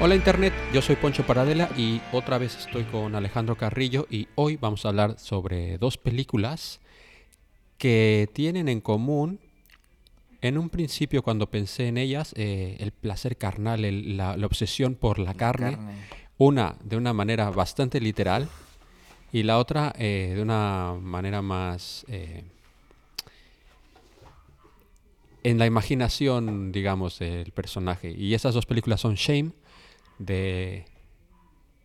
Hola Internet, yo soy Poncho Paradela y otra vez estoy con Alejandro Carrillo y hoy vamos a hablar sobre dos películas que tienen en común, en un principio cuando pensé en ellas, eh, el placer carnal, el- la, la obsesión por la carne, Carne. una de una manera bastante literal y la otra eh, de una manera más eh, en la imaginación, digamos, del personaje. Y esas dos películas son Shame, de,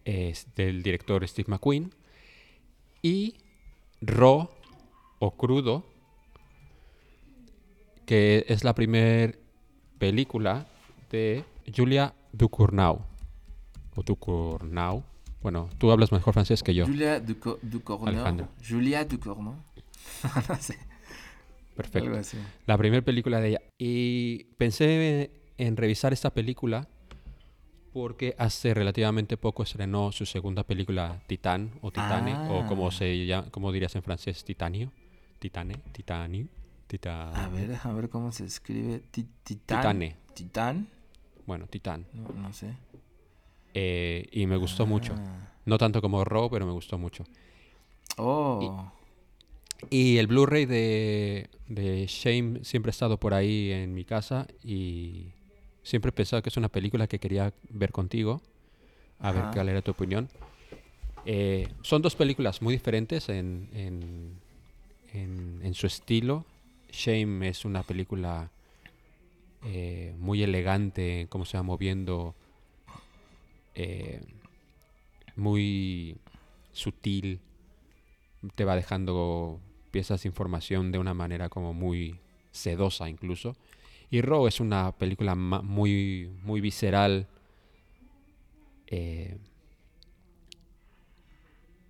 es del director Steve McQueen, y Raw o Crudo, que es la primera película de Julia Ducournau. O Ducournau. Bueno, tú hablas mejor francés que yo. Julia Duco- Ducournau. Julia Ducournau. no sé, Perfecto. La primera película de ella. Y pensé en revisar esta película porque hace relativamente poco estrenó su segunda película, Titán o Titane, o como Ah. se llama, como dirías en francés, Titanio. Titane, Titanio, Tita... A ver, a ver cómo se escribe. Ti- Titán. Titane. Titán. Bueno, Titán. No, no sé. Eh, y me gustó mucho. Ah. No tanto como Raw, pero me gustó mucho. Oh. Y el Blu-ray de, de Shame siempre ha estado por ahí en mi casa y siempre he pensado que es una película que quería ver contigo, a ver cuál era tu opinión. Eh, son dos películas muy diferentes en, en, en- en su estilo. Shame es una película eh, muy elegante cómo se va moviendo, eh, muy sutil, te va dejando piezas de información de una manera como muy sedosa incluso. Y Raw es una película muy, muy visceral, eh,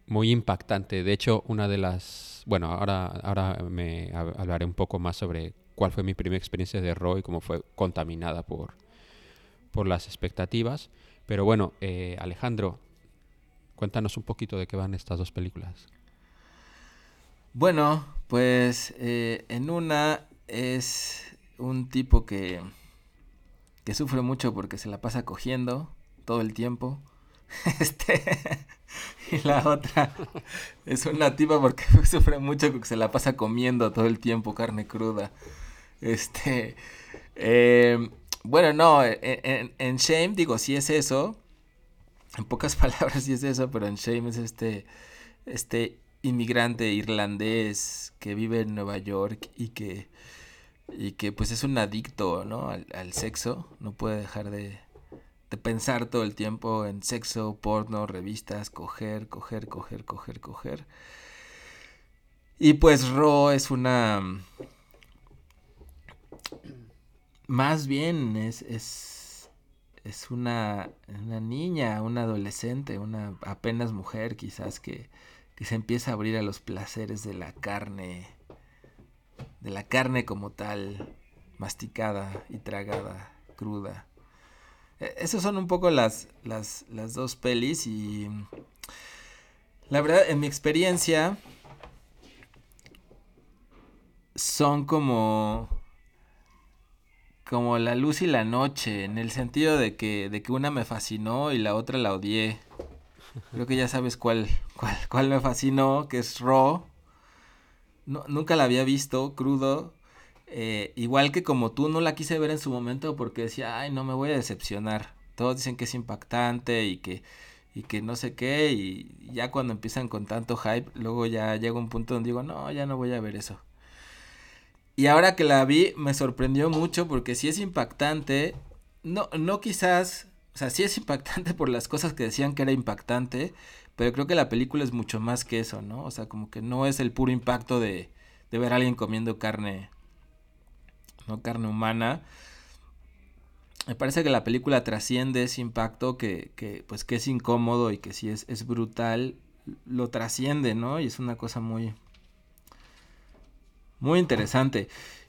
muy impactante. De hecho, una de las... Bueno, ahora, ahora me hab- hablaré un poco más sobre cuál fue mi primera experiencia de Raw y cómo fue contaminada por, por las expectativas. Pero bueno, eh, Alejandro, cuéntanos un poquito de qué van estas dos películas. Bueno, pues eh, en una es un tipo que, que sufre mucho porque se la pasa cogiendo todo el tiempo. Este, y la otra es una tipa porque sufre mucho porque se la pasa comiendo todo el tiempo carne cruda. Este, eh, bueno, no, en, en- en Shame digo, sí es eso. En pocas palabras sí es eso, pero en Shame es este, este inmigrante irlandés que vive en Nueva York y que, y que pues es un adicto, ¿no? Al, al sexo, no puede dejar de, de pensar todo el tiempo en sexo, porno, revistas, coger, coger, coger, coger, coger. Y pues Ro es una... Más bien es, es, es una, una niña, una adolescente, una apenas mujer quizás que, que se empieza a abrir a los placeres de la carne, de la carne como tal, masticada y tragada, cruda. E- Esas son un poco las, las, las dos pelis y la verdad, en mi experiencia, son como como la luz y la noche, en el sentido de que, de que una me fascinó y la otra la odié. Creo que ya sabes cuál, cuál, cuál me fascinó, que es Raw. No, nunca la había visto, crudo. Eh, igual que como tú, no la quise ver en su momento porque decía, ay, no me voy a decepcionar. Todos dicen que es impactante y que, y que no sé qué. Y ya cuando empiezan con tanto hype, luego ya llega un punto donde digo, no, ya no voy a ver eso. Y ahora que la vi, me sorprendió mucho porque sí es impactante. No, no quizás, o sea, sí es impactante por las cosas que decían que era impactante, pero creo que la película es mucho más que eso, ¿no? O sea, como que no es el puro impacto de, ver a alguien comiendo carne, no carne humana. Me parece que la película trasciende ese impacto que, pues que es incómodo y que es, es brutal, lo trasciende, ¿no? Y es una cosa muy, muy interesante.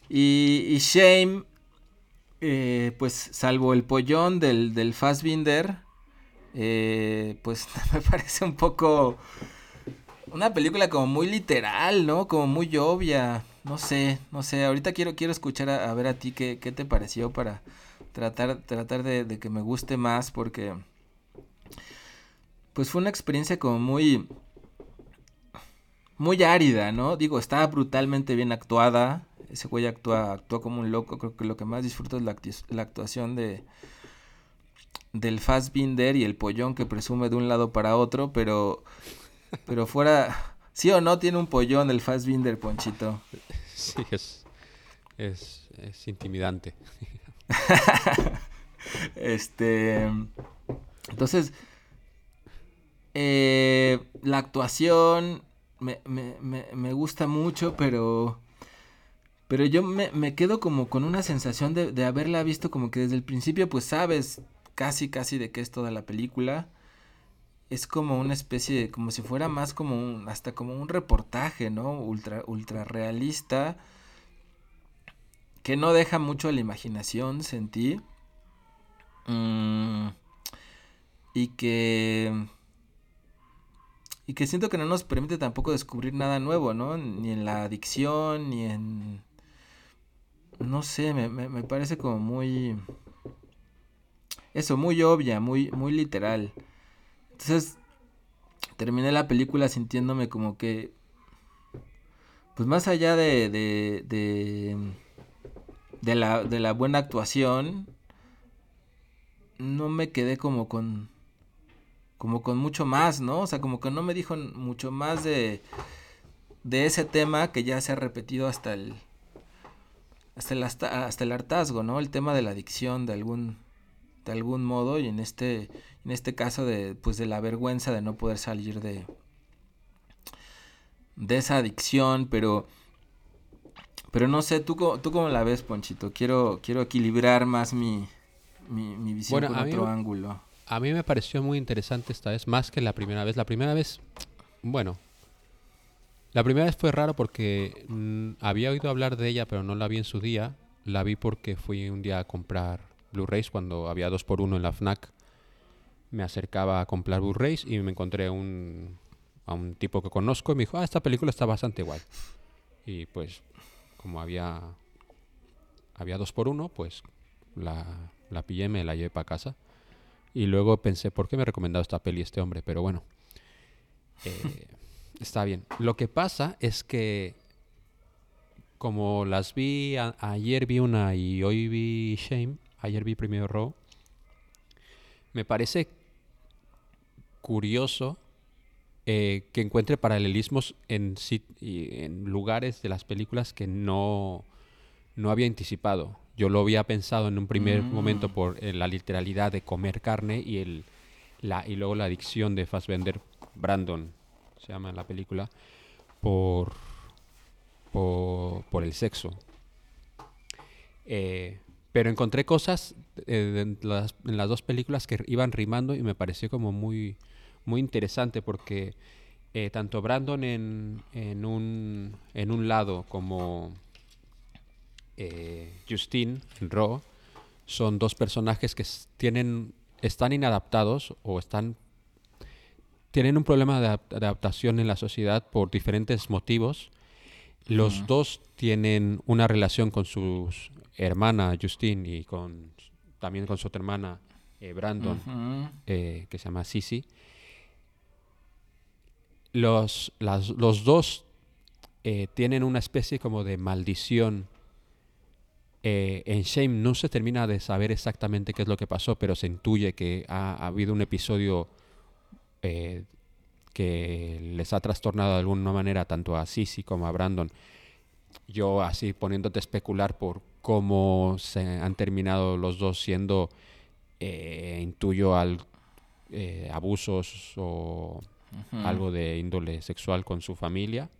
Y, y Shame, eh, pues salvo el pollón del, del Fassbinder, eh, pues me parece un poco una película como muy literal, ¿no? Como muy obvia. no sé, no sé, ahorita quiero, quiero escuchar a, ver a ti qué, qué, te pareció para tratar, tratar de, que me guste más porque pues fue una experiencia como muy, muy árida, ¿no? Digo, estaba brutalmente bien actuada, ese güey actúa, actúa como un loco, creo que lo que más disfruto es la, la actuación de del Fassbinder y el pollón que presume de un lado para otro, pero pero fuera ¿Sí o no tiene un pollón el Fassbinder, Ponchito? Sí, es, es, es intimidante. este. Entonces. Eh, la actuación me, me, me, me, gusta mucho, pero. Pero yo me, me quedo como con una sensación de, de, haberla visto como que desde el principio, pues sabes casi, casi de qué es toda la película es como una especie de, como si fuera más como un, hasta como un reportaje, ¿no? Ultra, ultra realista, que no deja mucho a la imaginación, sentí. Mm, y que... Y que siento que no nos permite tampoco descubrir nada nuevo, ¿no? Ni en la adicción, ni en... No sé, me, me, me parece como muy... Eso, muy obvia, muy, muy literal. Entonces, terminé la película sintiéndome como que, pues más allá de, de, de, de, la, de la buena actuación, no me quedé como con, como con mucho más, ¿no? O sea, como que no me dijo mucho más de, de ese tema que ya se ha repetido hasta el, hasta el, hasta, hasta el hartazgo, ¿no? El tema de la adicción de algún, de algún modo y en este en este caso de pues de la vergüenza de no poder salir de de esa adicción pero pero no sé tú tú cómo la ves Ponchito quiero quiero equilibrar más mi mi, visión con otro ángulo. a mí me pareció muy interesante esta vez más que la primera vez. La primera vez bueno la primera vez fue raro porque mm, había oído hablar de ella pero no la vi en su día. La vi porque fui un día a comprar Blu-rays cuando había dos por uno en la FNAC. Me acercaba a comprar Blu-rays y me encontré un, a un tipo que conozco y me dijo, ah, esta película está bastante guay. Y pues, como había, había dos por uno, pues la, la pillé, me la llevé para casa. Y luego pensé, ¿por qué me ha recomendado esta peli este hombre? Pero bueno, eh, está bien. Lo que pasa es que como las vi, ayer vi una y hoy vi Shame, ayer vi primero Raw, me parece curioso eh, que encuentre paralelismos en, en lugares de las películas que no, no había anticipado. Yo lo había pensado en un primer mm. momento por eh, la literalidad de comer carne y, el, la, y luego la adicción de Fassbender, Brandon se llama la película, por, por, por el sexo. Eh, pero encontré cosas eh, en, las, dos películas que iban rimando y me pareció como muy, muy interesante porque eh, tanto Brandon en, en, un, en un lado como eh, Justine en Raw son dos personajes que tienen, están inadaptados o están tienen un problema de adaptación en la sociedad por diferentes motivos. Los dos tienen una relación con sus hermana Justine y con también con su otra hermana eh, Brandon, eh, que se llama Sisi. Los, las, los dos eh, tienen una especie como de maldición. en Shame no se termina de saber exactamente qué es lo que pasó, pero se intuye que ha, habido un episodio que les ha trastornado de alguna manera tanto a Sisi como a Brandon. Yo así poniéndote a especular por cómo se han terminado los dos siendo, eh, intuyo, al, eh, abusos o algo de índole sexual con su familia.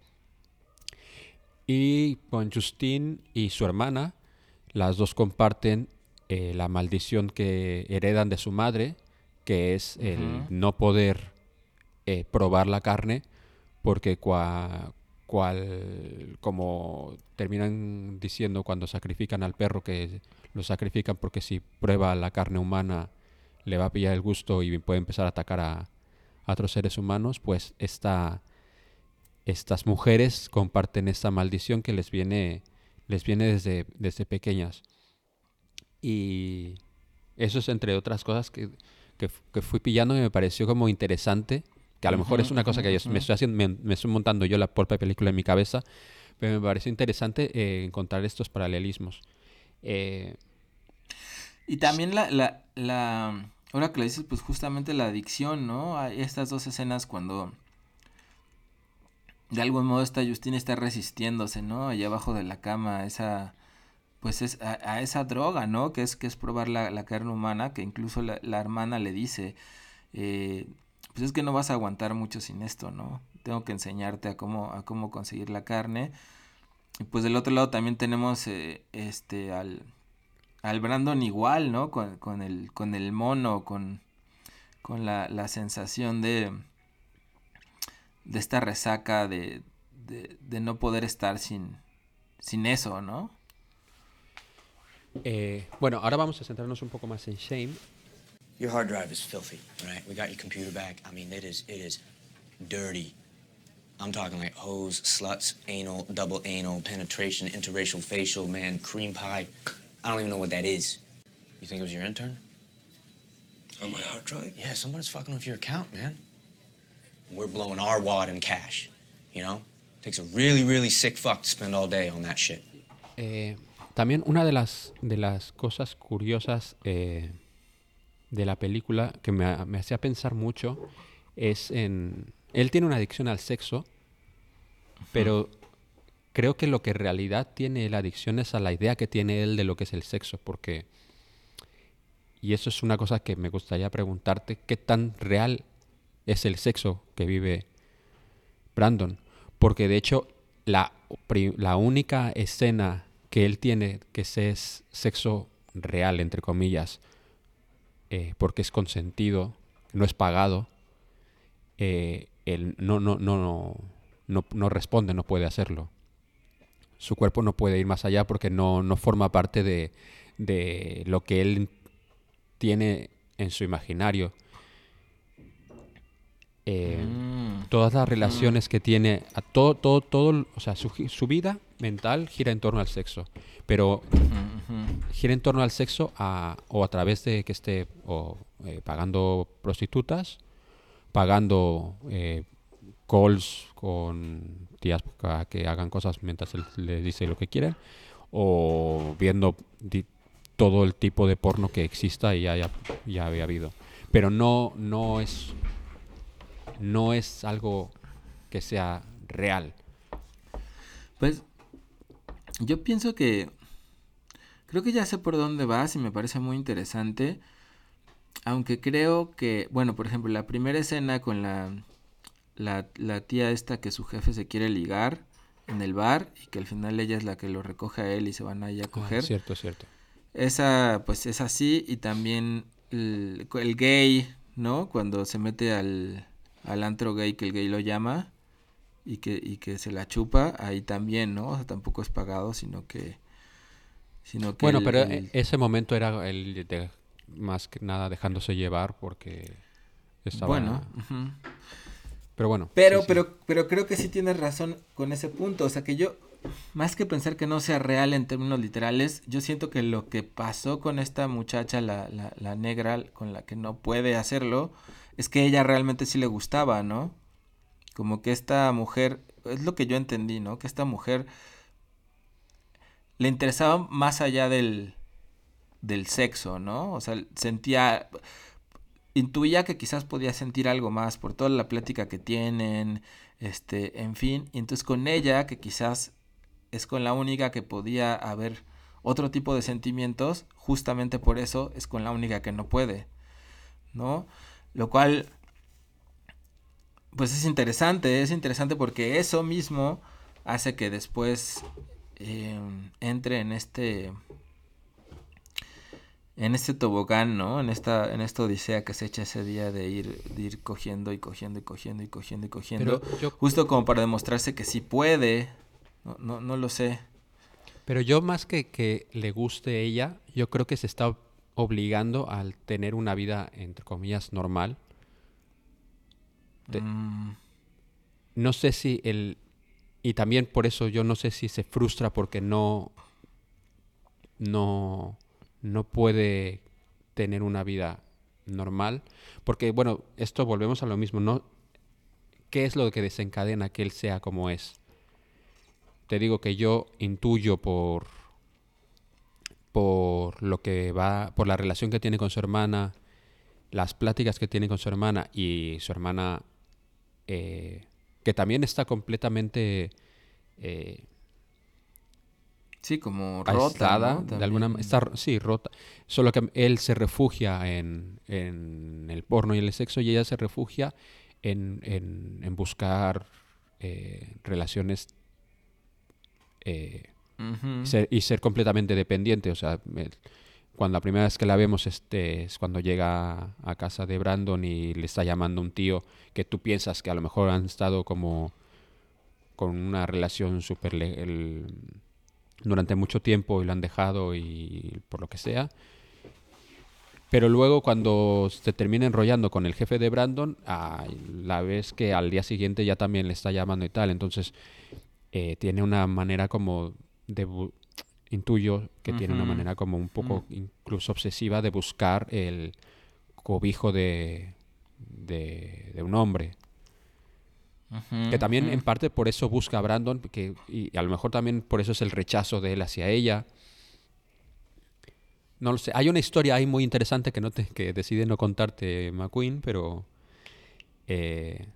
Y con Justine y su hermana, las dos comparten eh, la maldición que heredan de su madre, que es el no poder probar la carne, porque cua, cual, como terminan diciendo cuando sacrifican al perro que lo sacrifican porque si prueba la carne humana le va a pillar el gusto y puede empezar a atacar a, otros seres humanos, pues esta, estas mujeres comparten esta maldición que les viene, les viene desde, desde pequeñas. Y eso es entre otras cosas que, que, que fui pillando y me pareció como interesante, que a lo mejor es una cosa que yo me, estoy haciendo, me, estoy montando yo la propia película en mi cabeza, pero me pareció interesante eh, encontrar estos paralelismos. Eh, y también la, la, la, ahora que lo dices, pues justamente la adicción, ¿no? Hay estas dos escenas cuando de algún modo esta Justina está resistiéndose, ¿no? Allá abajo de la cama, esa, pues es a, esa droga, ¿no? Que es, que es probar la, carne humana, que incluso la, hermana le dice, eh, pues es que no vas a aguantar mucho sin esto, ¿no? Tengo que enseñarte a cómo, a cómo conseguir la carne. Y pues del otro lado también tenemos eh, este al, al Brandon igual, ¿no? Con, con, el, con el mono, con, con la, la sensación de, de esta resaca de, de, no poder estar sin, sin eso, ¿no? Eh, bueno, ahora vamos a centrarnos un poco más en Shame. Your hard drive is filthy, right? We got your computer back. I mean, it is, it is dirty. I'm talking like hose, sluts, anal, double anal, penetration, interracial, facial, man, cream pie. I don't even know what that is. You think it was your intern? On my hard drive? Yeah, somebody's fucking with your account, man. We're blowing our wad in cash, you know? Takes a really, really sick fuck to spend all day on that shit. Eh, también una de las, de las cosas curiosas eh, de la película que me, me hacía pensar mucho es en... Él tiene una adicción al sexo, pero creo que lo que en realidad tiene la adicción es a la idea que tiene él de lo que es el sexo, porque, y eso es una cosa que me gustaría preguntarte, ¿qué tan real es el sexo que vive Brandon? Porque de hecho la, la única escena que él tiene que es sexo real, entre comillas, eh, porque es consentido, no es pagado, eh, él no, no, no, no, no responde, no puede hacerlo su cuerpo no puede ir más allá porque no, no forma parte de, de, lo que él tiene en su imaginario. Eh, mm. Todas las relaciones que tiene, a todo, todo, todo, o sea, su, su, vida mental gira en torno al sexo, pero gira en torno al sexo a, o a través de que esté o, eh, pagando prostitutas, pagando eh, calls con tías que hagan cosas mientras él le dice lo que quiere o viendo todo el tipo de porno que exista y ya, ya, ya, había habido. Pero no, no es no es algo que sea real. Pues yo pienso que creo que ya sé por dónde vas y me parece muy interesante. Aunque creo que, bueno, por ejemplo, la primera escena con la la, la, tía esta que su jefe se quiere ligar en el bar y que al final ella es la que lo recoge a él y se van ahí a ah, coger. Ah, cierto, cierto. Esa, pues es así y también el, el, gay, ¿no? Cuando se mete al, al antro gay que el gay lo llama y que, y que se la chupa, ahí también, ¿no? O sea, tampoco es pagado, sino que... Sino que bueno, pero ese momento era el de, más que nada dejándose llevar porque estaba... Bueno. Pero bueno. Pero, pero, pero creo que sí tienes razón con ese punto. O sea que yo, más que pensar que no sea real en términos literales, yo siento que lo que pasó con esta muchacha, la, la, la negra, con la que no puede hacerlo, es que ella realmente sí le gustaba, ¿no? Como que esta mujer, es lo que yo entendí, ¿no? Que esta mujer le interesaba más allá del, del sexo, ¿no? O sea, sentía, intuía que quizás podía sentir algo más por toda la plática que tienen, este, en fin, y entonces con ella, que quizás es con la única que podía haber otro tipo de sentimientos, justamente por eso es con la única que no puede, ¿no? Lo cual, pues es interesante, es interesante porque eso mismo hace que después eh, entre en este en este tobogán, ¿no? En esta, en esta odisea que se echa ese día de ir, de ir cogiendo y cogiendo y cogiendo y cogiendo y cogiendo. Justo como para demostrarse que sí puede. No, no, no lo sé. Pero yo más que que le guste ella, yo creo que se está obligando al tener una vida, entre comillas, normal. Mm. no sé si el... Y también por eso yo no sé si se frustra porque no... No, no puede tener una vida normal. Porque, bueno, esto volvemos a lo mismo, ¿no? ¿Qué es lo que desencadena que él sea como es? Te digo que yo intuyo por por lo que va, por la relación que tiene con su hermana, las pláticas que tiene con su hermana y su hermana eh, que también está completamente eh, sí como rota de alguna está sí rota solo que él se refugia en, en, el porno y el sexo y ella se refugia en, en, buscar eh, relaciones y ser completamente dependiente. O sea, cuando la primera vez que la vemos este, es cuando llega a casa de Brandon y le está llamando un tío que tú piensas que a lo mejor han estado como con una relación súper durante mucho tiempo y lo han dejado y por lo que sea. Pero luego cuando se termina enrollando con el jefe de Brandon, la vez que al día siguiente ya también le está llamando y tal. Entonces eh, tiene una manera como de intuyo que tiene una manera como un poco incluso obsesiva de buscar el cobijo de, de, un hombre. que también en parte por eso busca a Brandon, que, y a lo mejor también por eso es el rechazo de él hacia ella. No lo sé. Hay una historia ahí muy interesante que, no te, que decide no contarte McQueen, pero eh,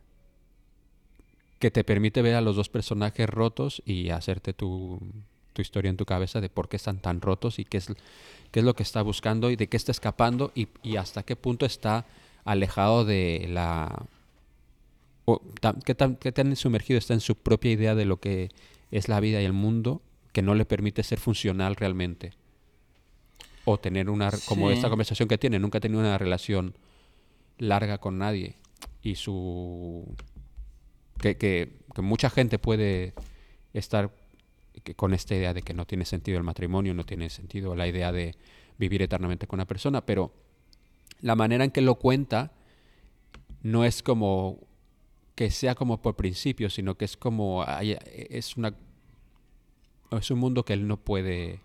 que te permite ver a los dos personajes rotos y hacerte tu tu historia en tu cabeza de por qué están tan rotos y qué es, qué es lo que está buscando y de qué está escapando y, hasta qué punto está alejado de la... O, qué, tan, qué tan sumergido está en su propia idea de lo que es la vida y el mundo que no le permite ser funcional realmente. O tener una... Como esta conversación que tiene, nunca ha tenido una relación larga con nadie. Y su... Que, que, que mucha gente puede estar con esta idea de que no tiene sentido el matrimonio, no tiene sentido la idea de vivir eternamente con una persona, pero la manera en que lo cuenta no es como que sea como por principio, sino que es como es es un mundo que él no puede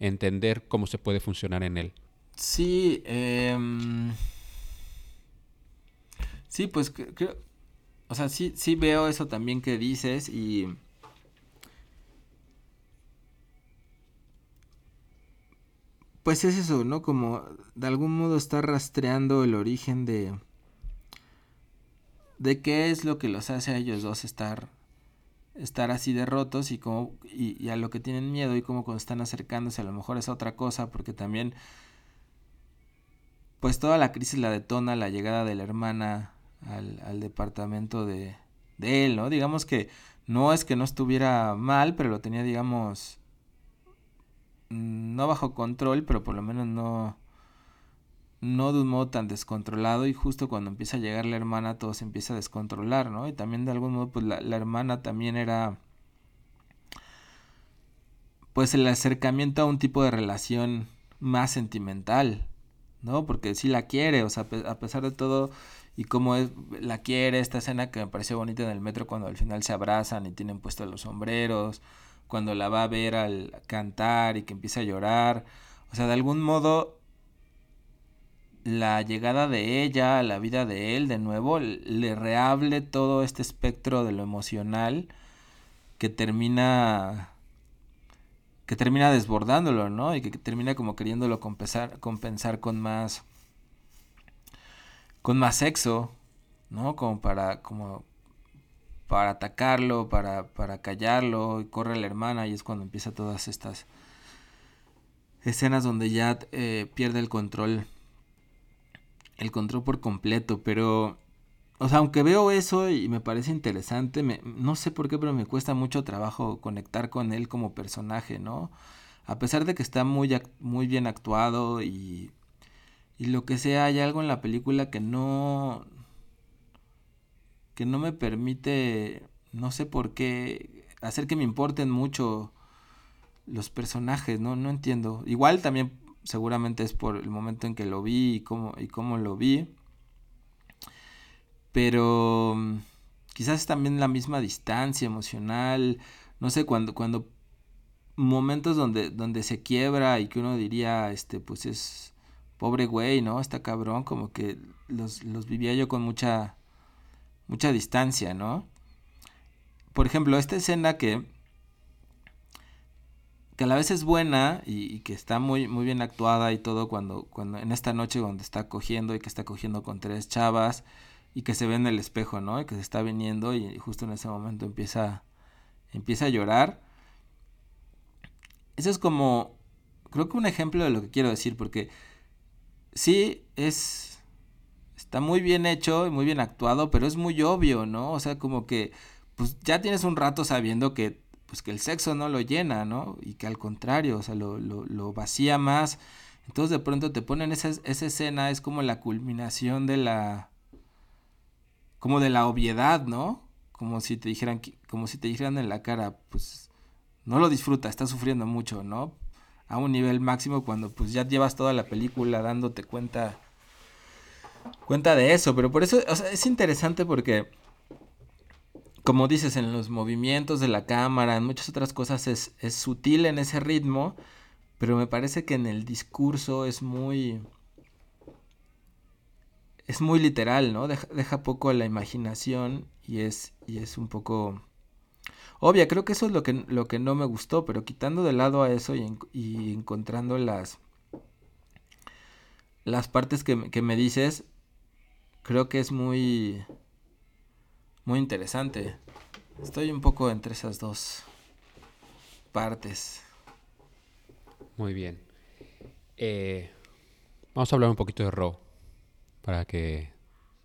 entender cómo se puede funcionar en él. Sí, em, sí, pues creo, o sea, sí, sí veo eso también que dices y pues es eso, ¿no? Como de algún modo está rastreando el origen de de qué es lo que los hace a ellos dos estar estar así derrotos y como y, a lo que tienen miedo y cuando están acercándose a lo mejor es otra cosa porque también pues toda la crisis la detona la llegada de la hermana al, al departamento de, de él, ¿no? Digamos que no es que no estuviera mal, pero lo tenía, digamos, no bajo control, pero por lo menos no no de un modo tan descontrolado y justo cuando empieza a llegar la hermana todo se empieza a descontrolar, ¿no? Y también de algún modo pues la, hermana también era pues el acercamiento a un tipo de relación más sentimental, ¿no? Porque sí la quiere, o sea, a pesar de todo y como es, la quiere, esta escena que me pareció bonita en el metro cuando al final se abrazan y tienen puestos los sombreros, cuando la va a ver al cantar y que empieza a llorar. O sea, de algún modo la llegada de ella a la vida de él de nuevo le reable todo este espectro de lo emocional que termina que termina desbordándolo, ¿no? Y que termina como queriéndolo compensar, compensar con más con más sexo, ¿no? Como para como para atacarlo, para, para callarlo, y corre la hermana y es cuando empieza todas estas escenas donde ya eh, pierde el control, el control por completo, pero, o sea, aunque veo eso y me parece interesante, me, no sé por qué, pero me cuesta mucho trabajo conectar con él como personaje, ¿no? A pesar de que está muy, muy bien actuado y, y lo que sea, hay algo en la película que no, que no me permite, no sé por qué, hacer que me importen mucho los personajes, ¿no? No entiendo. Igual también seguramente es por el momento en que lo vi y cómo, y cómo lo vi. Pero quizás es también la misma distancia emocional, no sé, cuando, cuando momentos donde, donde se quiebra y que uno diría, este, pues es pobre güey, ¿no? Está cabrón, como que los, los vivía yo con mucha, mucha distancia, ¿no? Por ejemplo, esta escena que, que a la vez es buena y, que está muy, muy bien actuada y todo cuando, cuando en esta noche donde está cogiendo y que está cogiendo con tres chavas y que se ve en el espejo, ¿no? Y que se está viniendo y justo en ese momento empieza, empieza a llorar. Eso es como, creo que un ejemplo de lo que quiero decir, porque sí es, está muy bien hecho y muy bien actuado, pero es muy obvio, ¿no? O sea, como que, pues ya tienes un rato sabiendo que, pues que el sexo no lo llena, ¿no? Y que al contrario, o sea, lo, lo, lo vacía más. Entonces de pronto te ponen esa, esa escena, es como la culminación de la como de la obviedad, ¿no? Como si te dijeran, como si te dijeran en la cara, pues no lo disfruta, está sufriendo mucho, ¿no? A un nivel máximo cuando pues ya llevas toda la película dándote cuenta cuenta de eso, pero por eso, es interesante porque como dices, en los movimientos de la cámara, en muchas otras cosas es, sutil en ese ritmo, pero me parece que en el discurso es muy es muy literal, ¿no? Deja, poco a la imaginación y es, y es un poco obvia. Creo que eso es lo que, lo que no me gustó, pero quitando de lado a eso y, encontrando las, las partes que, me dices, creo que es muy, muy interesante. Estoy un poco entre esas dos partes. Muy bien. Eh, vamos a hablar un poquito de Ro para que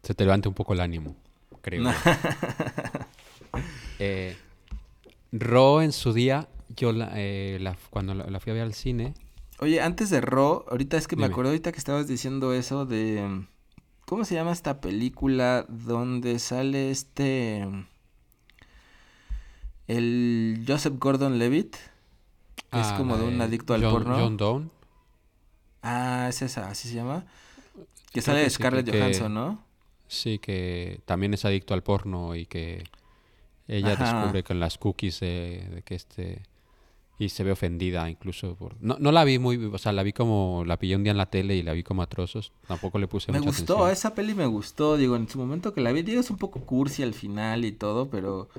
se te levante un poco el ánimo, creo. eh, Ro en su día, yo eh, la, cuando la, fui a ver al cine. Oye, antes de Ro, ahorita es que me acuerdo ahorita que estabas diciendo eso de... ¿Cómo se llama esta película donde sale este... El Joseph Gordon Levitt? Que es ah, como de un adicto al porno. John Doe. Ah, es esa, así se llama. Que sale de Scarlett Johansson, ¿no? Sí, que también es adicto al porno y que ella descubre con las cookies de, que este y se ve ofendida incluso por no, no la vi muy o sea la vi como la pillé un día en la tele y la vi como a trozos tampoco le puse me mucha gustó esa peli me gustó digo en su momento que la vi digo es un poco cursi al final y todo pero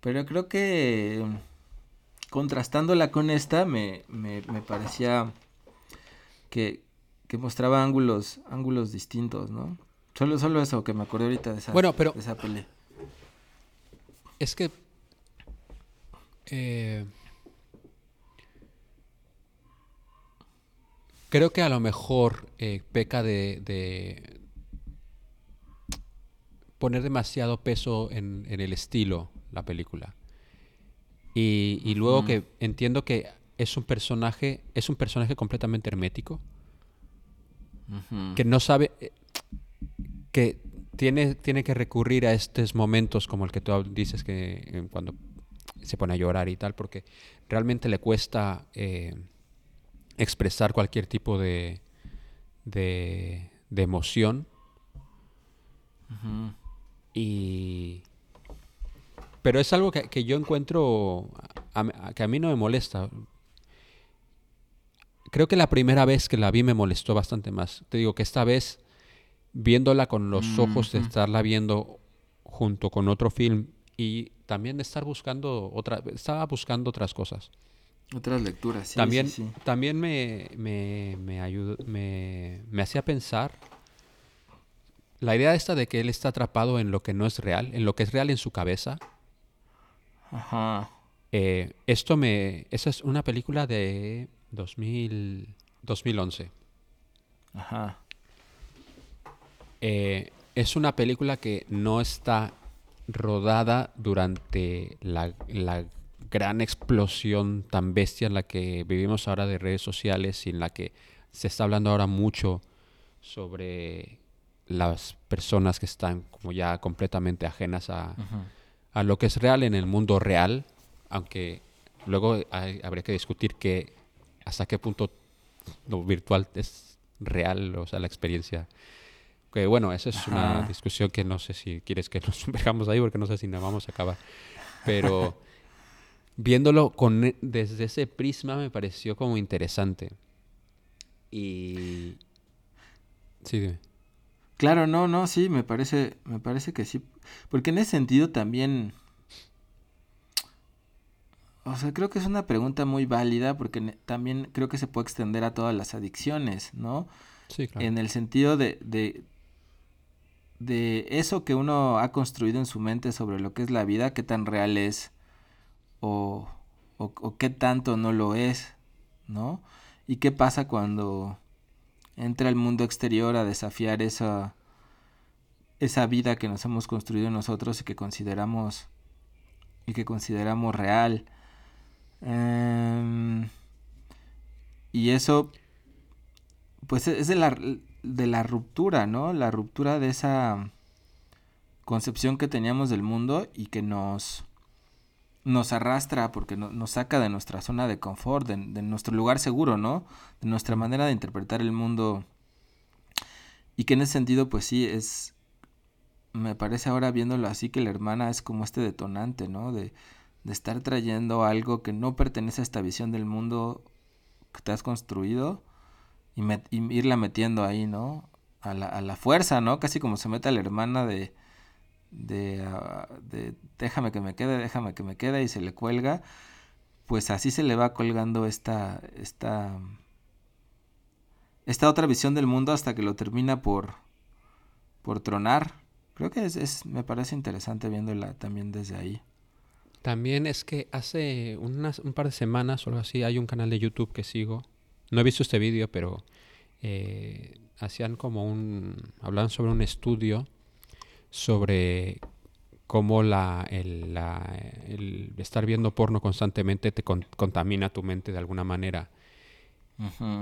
pero creo que contrastándola con esta me, me, me parecía que, que mostraba ángulos, ángulos distintos, ¿no? Solo, solo eso que me acordé ahorita de esa, bueno, pero, de esa pelea. Es que eh, creo que a lo mejor eh, peca de, poner demasiado peso en, el estilo la película. Y, luego que entiendo que es un personaje, es un personaje completamente hermético. Que no sabe, eh, que tiene, tiene que recurrir a estos momentos como el que tú dices que eh, cuando se pone a llorar y tal, porque realmente le cuesta eh, expresar cualquier tipo de, de, emoción. Y... Pero es algo que, yo encuentro que a mí no me molesta creo que la primera vez que la vi me molestó bastante más. Te digo que esta vez, viéndola con los ojos de estarla viendo junto con otro film y también de estar buscando otra, estaba buscando otras cosas. Otras lecturas, sí. También, sí, también me, me, me, ayudó, me, me hacía pensar la idea esta de que él está atrapado en lo que no es real, en lo que es real en su cabeza. Ajá. Eh, esto me. Esa es una película de 2000, 2011. Ajá. Eh, es una película que no está rodada durante la, gran explosión tan bestia en la que vivimos ahora de redes sociales y en la que se está hablando ahora mucho sobre las personas que están como ya completamente ajenas a, a lo que es real en el mundo real, aunque luego habría que discutir que hasta qué punto lo virtual es real, o sea, la experiencia. Que bueno, esa es una discusión que no sé si quieres que nos dejamos ahí porque no sé si nos vamos a acabar. Pero viéndolo con, e- desde ese prisma me pareció como interesante. Y... Sí, dime. Claro, no, no, sí, me parece, me parece que sí. Porque en ese sentido también. O sea, creo que es una pregunta muy válida porque también creo que se puede extender a todas las adicciones, ¿no? Sí, claro. En el sentido de, de, de eso que uno ha construido en su mente sobre lo que es la vida, qué tan real es o, o, qué tanto no lo es, ¿no? Y qué pasa cuando entra el mundo exterior a desafiar esa, esa vida que nos hemos construido nosotros y que consideramos y que consideramos real. Em, y eso pues es de la, de la ruptura, ¿no? La ruptura de esa concepción que teníamos del mundo y que nos, nos arrastra porque no- nos saca de nuestra zona de confort, de, nuestro lugar seguro, ¿no? De nuestra manera de interpretar el mundo. Y que en ese sentido, pues sí, es... Me parece ahora viéndolo así que la hermana es como este detonante, ¿no? De, de estar trayendo algo que no pertenece a esta visión del mundo que te has construido y, y irla metiendo ahí, ¿no? A la, a la fuerza, ¿no? Casi como se mete a la hermana de, de, ah, de déjame que me quede, déjame que me quede y se le cuelga, pues así se le va colgando esta, esta, esta otra visión del mundo hasta que lo termina por, por tronar. Creo que es, es- me parece interesante viéndola también desde ahí. También es que hace unas, un par de semanas o algo así hay un canal de YouTube que sigo. No he visto este vídeo, pero eh, hacían como un... Hablaban sobre un estudio sobre cómo la, el, la- el estar viendo porno constantemente te con- contamina tu mente de alguna manera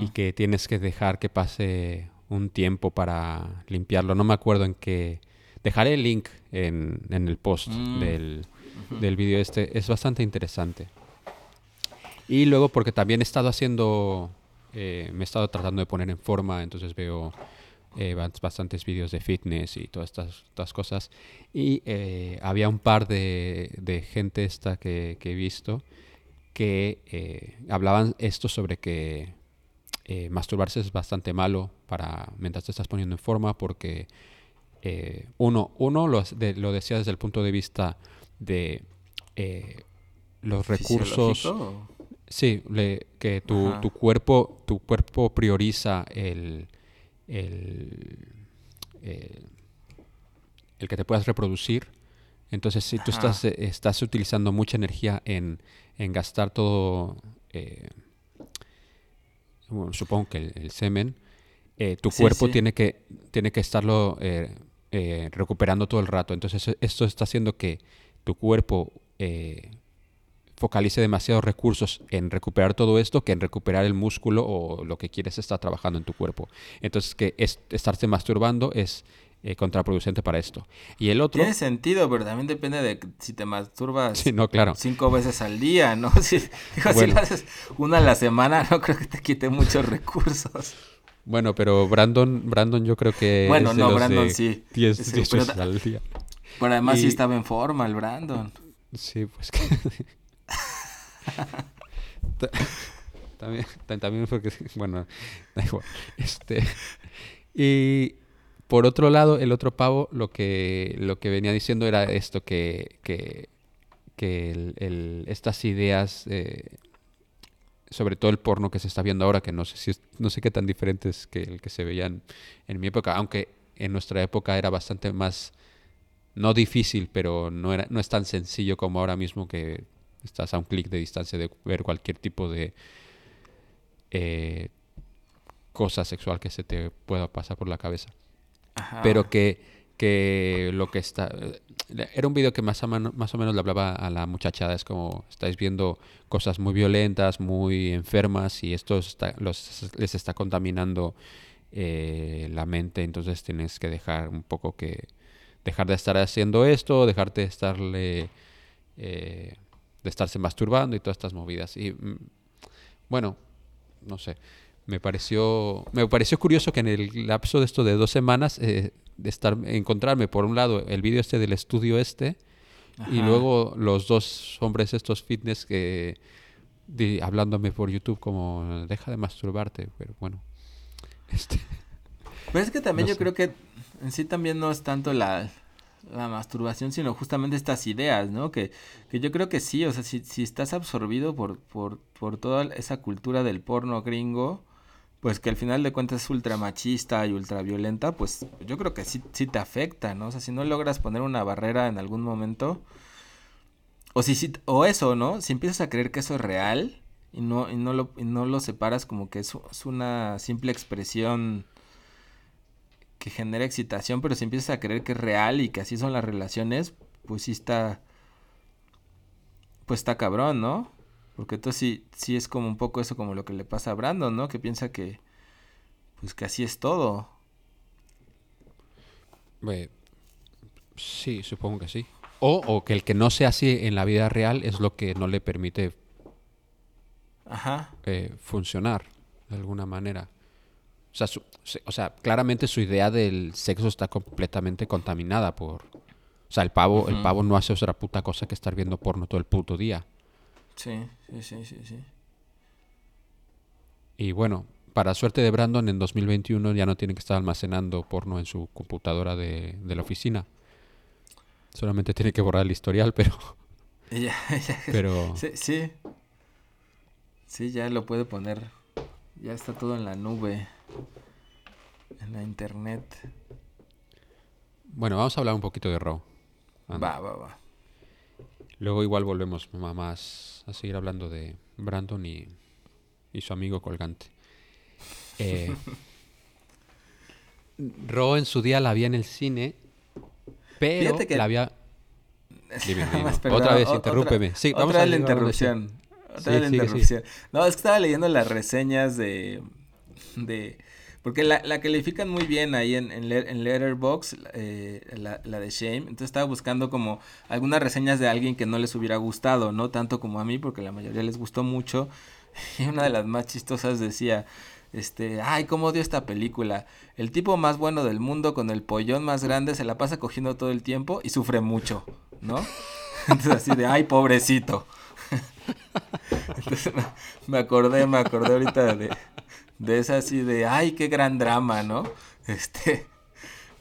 y que tienes que dejar que pase un tiempo para limpiarlo. No me acuerdo en qué... Dejaré el link en, en el post Mm. del, del vídeo este. Es bastante interesante. Y luego porque también he estado haciendo... eh, me he estado tratando de poner en forma, entonces veo eh, bas- bastantes vídeos de fitness y todas estas, estas cosas. Y eh, había un par de, de gente esta que, que he visto que eh, hablaban esto sobre que eh, masturbarse es bastante malo para mientras te estás poniendo en forma porque uno, uno lo, de- lo decía desde el punto de vista de los recursos. Sí, le- que tu, tu cuerpo, tu cuerpo prioriza el, el, el, el que te puedas reproducir. Entonces, si tú estás, eh, estás utilizando mucha energía en, en gastar todo, eh, bueno, supongo que el, el semen, eh, tu Sí, cuerpo sí. tiene que tiene que estarlo eh, eh, recuperando todo el rato. Entonces, esto está haciendo que tu cuerpo eh, focalice demasiados recursos en recuperar todo esto que en recuperar el músculo o lo que quieres estar trabajando en tu cuerpo. Entonse que es, estarse masturbando es eh, contraproducente para esto. Y el otro... Tiene sentido, pero también depende de si te masturbas Sí, no, claro. cinco veces al día, ¿no? Si, digo, si Bueno. lo haces una a la semana, no creo que te quite muchos recursos. Bueno, pero Brandon, Brandon yo creo que... Bueno, es de no, los Brandon de sí. 10, Sí, 10 pero veces al día. Pero además sí estaba en forma el Brandon. Sí, pues que... Ta- también, ta- también porque, bueno. Este, y por otro lado, el otro pavo lo que, lo que venía diciendo era esto, que, que, que estas ideas, eh, sobre todo el porno que se está viendo ahora, que no sé, si es- no sé qué tan diferentes que el que se veían en mi época, aunque en nuestra época era bastante más no difícil, pero no, era, no es tan sencillo como ahora mismo que estás a un clic de distancia de ver cualquier tipo de eh, cosa sexual que se te pueda pasar por la cabeza. Ajá. Pero que, que lo que está... Era un video que más o, menos, más o menos le hablaba a la muchachada, es como estáis viendo cosas muy violentas, muy enfermas y esto está- los, les está contaminando eh, la mente, entonces tienes que dejar un poco que dejar de estar haciendo esto, dejarte de estarle eh, de estarse masturbando y todas estas movidas. Y mm, bueno, no sé. me pareció me pareció curioso que en el lapso de esto de dos semanas eh, de estar encontrarme por un lado el vídeo este del estudio este y luego los dos hombres estos fitness que hablándome por YouTube como deja de masturbarte pero bueno este Pero es que también No yo sé. creo que en sí también no es tanto la, la masturbación, sino justamente estas ideas, ¿no? Que, que yo creo que sí, o sea, si, si estás absorbido por, por, por toda esa cultura del porno gringo, pues que al final de cuentas es ultra machista y ultra violenta, pues yo creo que sí, sí te afecta, ¿no? O sea, si no logras poner una barrera en algún momento, o si, si o eso, ¿no? Si empiezas a creer que eso es real y no, y no, lo, no lo separas como que es una simple expresión que genera excitación, pero si empiezas a creer que es real y que así son las relaciones, pues sí está, pues está cabrón, ¿no? Porque entonces sí, sí es como un poco eso como lo que le pasa a Brandon, ¿no? Que piensa que, pues que así es todo. Eh, sí, supongo que sí. O, o que el que no sea así en la vida real es lo que no le permite Ajá. eh, funcionar de alguna manera. O sea, su- se- o sea, claramente su idea del sexo está completamente contaminada por... O sea, el pavo, el pavo no hace otra puta cosa que estar viendo porno todo el puto día. Sí, sí, sí, sí, sí. Y bueno, para suerte de Brandon, en 2021 ya no tiene que estar almacenando porno en su computadora de, de la oficina. Solamente tiene que borrar el historial, pero... Ya, ya- pero Sí, sí. Sí, ya lo puede poner. Ya está todo en la nube. En la internet. bueno, vamos a hablar un poquito de Raw. Anda. Va, va, va. Luego igual volvemos más a seguir hablando de Brandon y, y su amigo colgante. Eh, Ro en su día la vi en el cine, pero que- la había... Dime, dime. perdón, Otra vez, o- interrúpeme. Sí, otra vamos a la interrupción. Otra Sí, vez la sí. interrupción. No, es que estaba leyendo las reseñas de. de porque la, la califican muy bien ahí en, en, en Letterboxd, eh, la, la de Shame. Entonces estaba buscando como algunas reseñas de alguien que no les hubiera gustado, no tanto como a mí, porque la mayoría les gustó mucho. Y una de las más chistosas decía. Este, ay, cómo odio esta película. El tipo más bueno del mundo con el pollón más grande se la pasa cogiendo todo el tiempo y sufre mucho, ¿no? Entonces así de, ay, pobrecito. Entonces me acordé, me acordé ahorita de, de esa así de, ay, qué gran drama, ¿no? Este,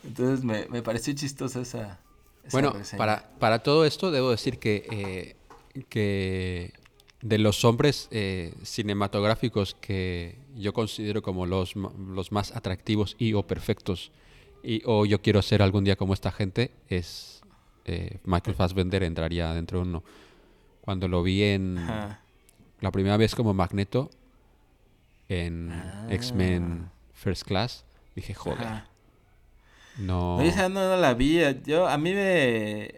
entonces me, me pareció chistosa esa, esa Bueno, reseña. para, para todo esto debo decir que, eh, que de los hombres eh, cinematográficos que yo considero como los, los más atractivos y o perfectos, y, o yo quiero ser algún día como esta gente, es eh, Michael Fassbender entraría dentro de uno. Cuando lo vi en Ajá. la primera vez como Magneto en Ah. X-Men First Class, dije, joder, Ajá. no... No, esa no, no la vi. Yo, a mí me.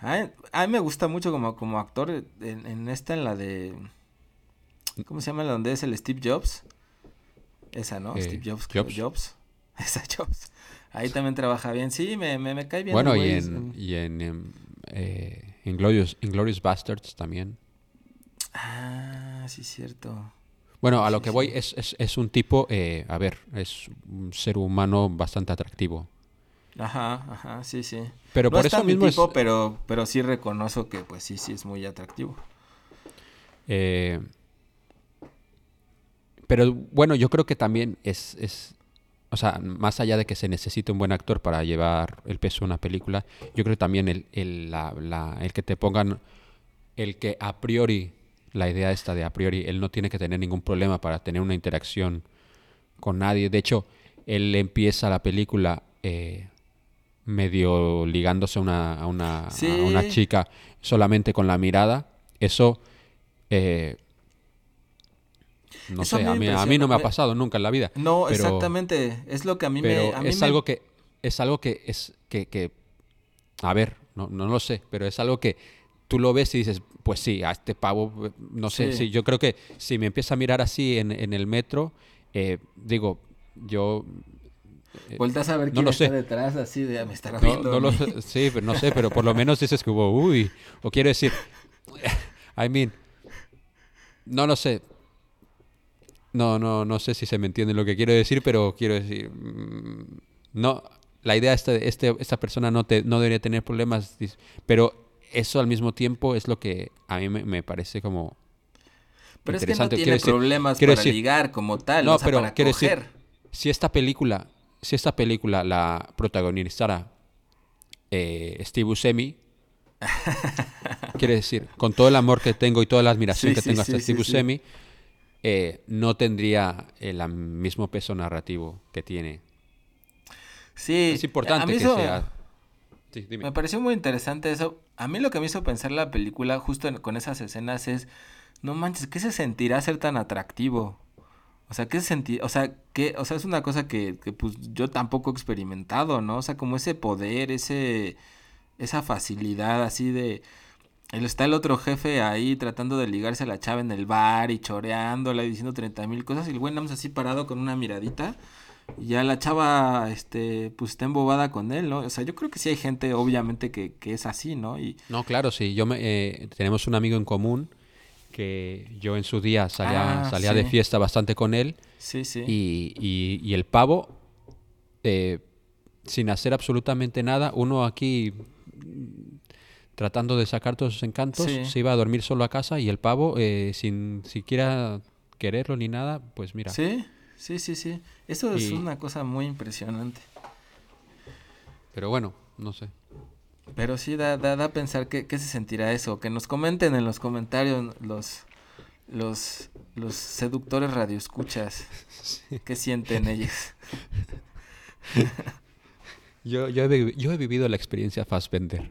A mí, a mí me gusta mucho como, como actor. En, en esta, en la de. ¿Cómo se llama? La donde es el Steve Jobs. Esa, ¿no? Eh, Steve Jobs. Jobs. Jobs. Esa Jobs. Ahí también trabaja bien. Sí, me, me, me cae bien. Bueno, y en, y en, em, eh, Inglorious, Inglorious Bastards también. Ah, sí, cierto. Bueno, a lo que voy es, es, es un tipo, eh, a ver, es un ser humano bastante atractivo. Ajá, ajá, sí, sí. Pero no por es eso mismo es, tipo, pero, pero sí reconozco que pues sí, sí es muy atractivo. eh, pero bueno, yo creo que también es, es, o sea, más allá de que se necesite un buen actor para llevar el peso de una película, yo creo que también el, el, la- la- el que te pongan, el que a priori, la idea esta de a priori, él no tiene que tener ningún problema para tener una interacción con nadie. De hecho, él empieza la película eh, medio ligándose a una, a una, a una chica solamente con la mirada. Eso, eh, no Eso sé, a mí, a mí no me ha pasado nunca en la vida. No, Pero- exactamente. Es lo que a mí Pero me. A mí es me- algo que es algo que es que, que a ver, no, no lo sé, pero es algo que tú lo ves y dices, pues sí, a este pavo, eh, no sé, Sí. sí, yo creo que si me empieza a mirar así en, en el metro, eh, digo, yo Voltas a ver no quién lo está sé. detrás, así de "Ah, me estará no, viendo. no lo mí". sé, sí, pero no sé, pero por lo menos dices que hubo, uy, o quiero decir, I mean, no lo sé. No, no, no sé si se me entiende lo que quiero decir, pero quiero decir, mm, no, la idea esta, este, esta persona no, te, no debería tener problemas, pero eso al mismo tiempo es lo que a mí me, me parece como Pero es que no tiene Quiero problemas para decir- ligar como tal, No, o sea, pero para quiero coger. decir, si esta película, si esta película la protagonizara eh, Steve Buscemi, quiere decir, con todo el amor que tengo y toda la admiración Sí, que sí, tengo sí, hacia sí, Steve. Buscemi, eh, no tendría el mismo peso narrativo que tiene. Sí, Es importante que sea. Me pareció muy interesante eso. A mí lo que me hizo pensar la película justo con esas escenas es, no manches, ¿qué se sentirá ser tan atractivo? O sea, ¿qué se senti- o sea, que, o sea, es una cosa que, que, pues yo tampoco he experimentado, ¿no? O sea, como ese poder, ese, esa facilidad así de, está el otro jefe ahí tratando de ligarse a la chava en el bar y choreándola y diciendo 30 mil cosas y el güey nada así parado con una miradita y ya la chava, este, pues está embobada con él, ¿no? O sea, yo creo que sí hay gente, obviamente, que, que es así, ¿no? Y, No, claro, sí. Yo me, eh, tenemos un amigo en común que yo en su día salía, Ah, salía de fiesta bastante con él sí, sí. y, y- y el pavo, eh, sin hacer absolutamente nada, uno aquí tratando de sacar todos sus encantos, Sí. se iba a dormir solo a casa y el pavo, eh, sin siquiera quererlo ni nada, pues mira. Sí, sí, sí, sí. Eso es una cosa muy impresionante. Pero bueno, no sé. Pero sí da, da, da a pensar qué, qué se sentirá eso. Que nos comenten en los comentarios los, los, los seductores radioescuchas. ¿Qué sienten ellos? Yo, yo, he, yo he vivido la experiencia Fassbender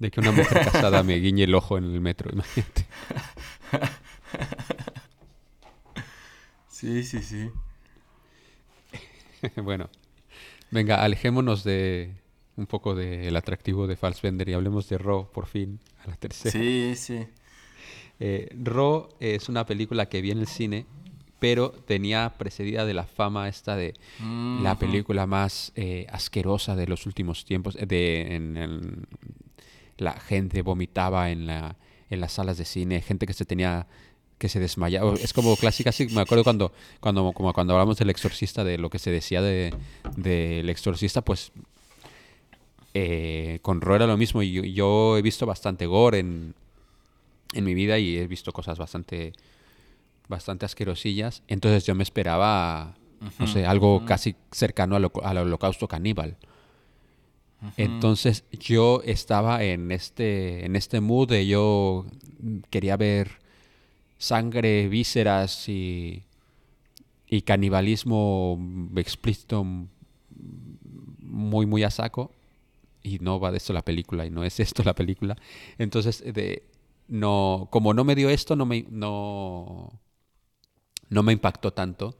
de que una mujer casada me guiñe el ojo en el metro, imagínate. Sí, sí, sí. bueno, venga, alejémonos de un poco del atractivo de Fassbender y hablemos de Raw, por fin, a la tercera. Sí, sí. Eh, Raw es una película que vi en el cine, pero tenía precedida de la fama esta de la Ujú. película más eh, asquerosa de los últimos tiempos. eh, De, en, en- la gente vomitaba en, la, en las salas de cine, gente que se tenía que se desmayaba. Es como clásica, así me acuerdo cuando, cuando, como cuando hablamos del exorcista, de lo que se decía de del exorcista, pues eh, con Raw era lo mismo. Yo, yo he visto bastante gore en, en mi vida y he visto cosas bastante bastante asquerosillas. Entonces yo me esperaba, no sé, algo casi cercano al, al holocausto caníbal. Entonces yo estaba en este, en este mood de yo quería ver sangre, vísceras y, y canibalismo mm, explícito mm, muy, muy a saco. Y no va de esto la película, y no es esto la película. Entonces, de, no, como no me dio esto, no me, no, no me impactó tanto.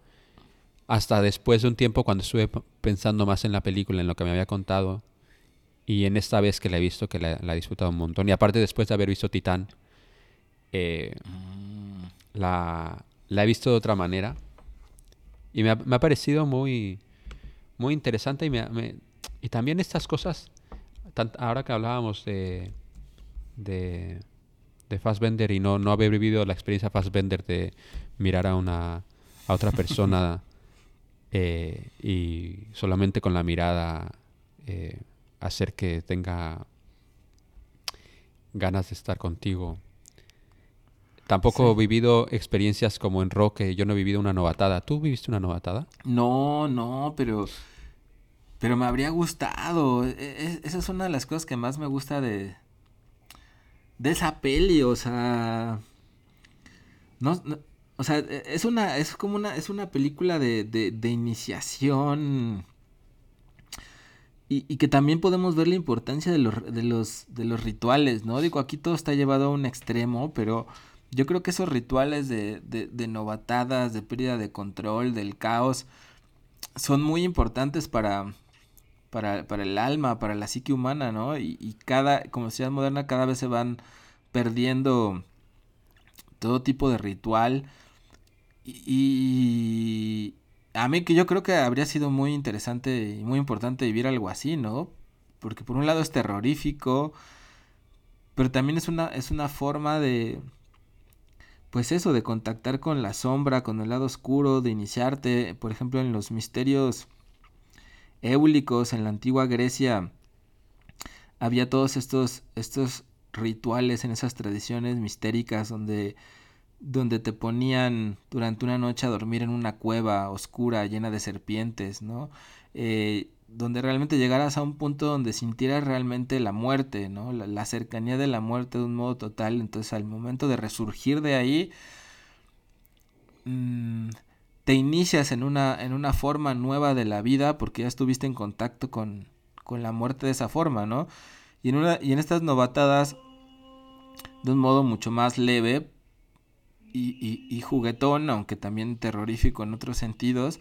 Hasta después de un tiempo, cuando estuve pensando más en la película, en lo que me había contado, y en esta vez que la he visto, que la, la he disfrutado un montón. Y aparte, después de haber visto Titán, eh, la, la he visto de otra manera. Y me ha, me ha parecido muy, muy interesante. Y, me, y también estas cosas, tan- ahora que hablábamos de, de, de Fassbender y no, no haber vivido la experiencia Fassbender de mirar a una a otra persona eh, y solamente con la mirada eh, hacer que tenga ganas de estar contigo. Tampoco he vivido experiencias como en rock, que yo no he vivido una novatada. ¿Tú viviste una novatada? No, no, pero. Pero me habría gustado. E- e- esa es una de las cosas que más me gusta de. De esa peli, o sea. No, no- o sea, e- es una. Es como una. Es una película de, de, de iniciación. Y, y que también podemos ver la importancia de los, de los, de los rituales, ¿no? Digo, aquí todo está llevado a un extremo, pero yo creo que esos rituales de, de, novatadas, de pérdida de control, del caos, son muy importantes para, para, para el alma, para la psique humana, ¿no? Y, y cada, como sociedad moderna, cada vez se van perdiendo todo tipo de ritual. Y, y a mí que yo creo que habría sido muy interesante y muy importante vivir algo así, ¿no? Porque por un lado es terrorífico, pero también es una, es una forma de, pues eso, de contactar con la sombra, con el lado oscuro, de iniciarte, por ejemplo, en los misterios éulicos en la antigua Grecia, había todos estos, estos rituales en esas tradiciones mistéricas donde, donde te ponían durante una noche a dormir en una cueva oscura llena de serpientes, ¿no? Eh, donde realmente llegaras a un punto donde sintieras realmente la muerte, ¿no? La, cercanía de la muerte de un modo total. Entonces al momento de resurgir de ahí, mm, te inicias en una, en una forma nueva de la vida porque ya estuviste en contacto con, con la muerte de esa forma, ¿no? Y en, una, y en estas novatadas, de un modo mucho más leve y, y, y juguetón, aunque también terrorífico en otros sentidos,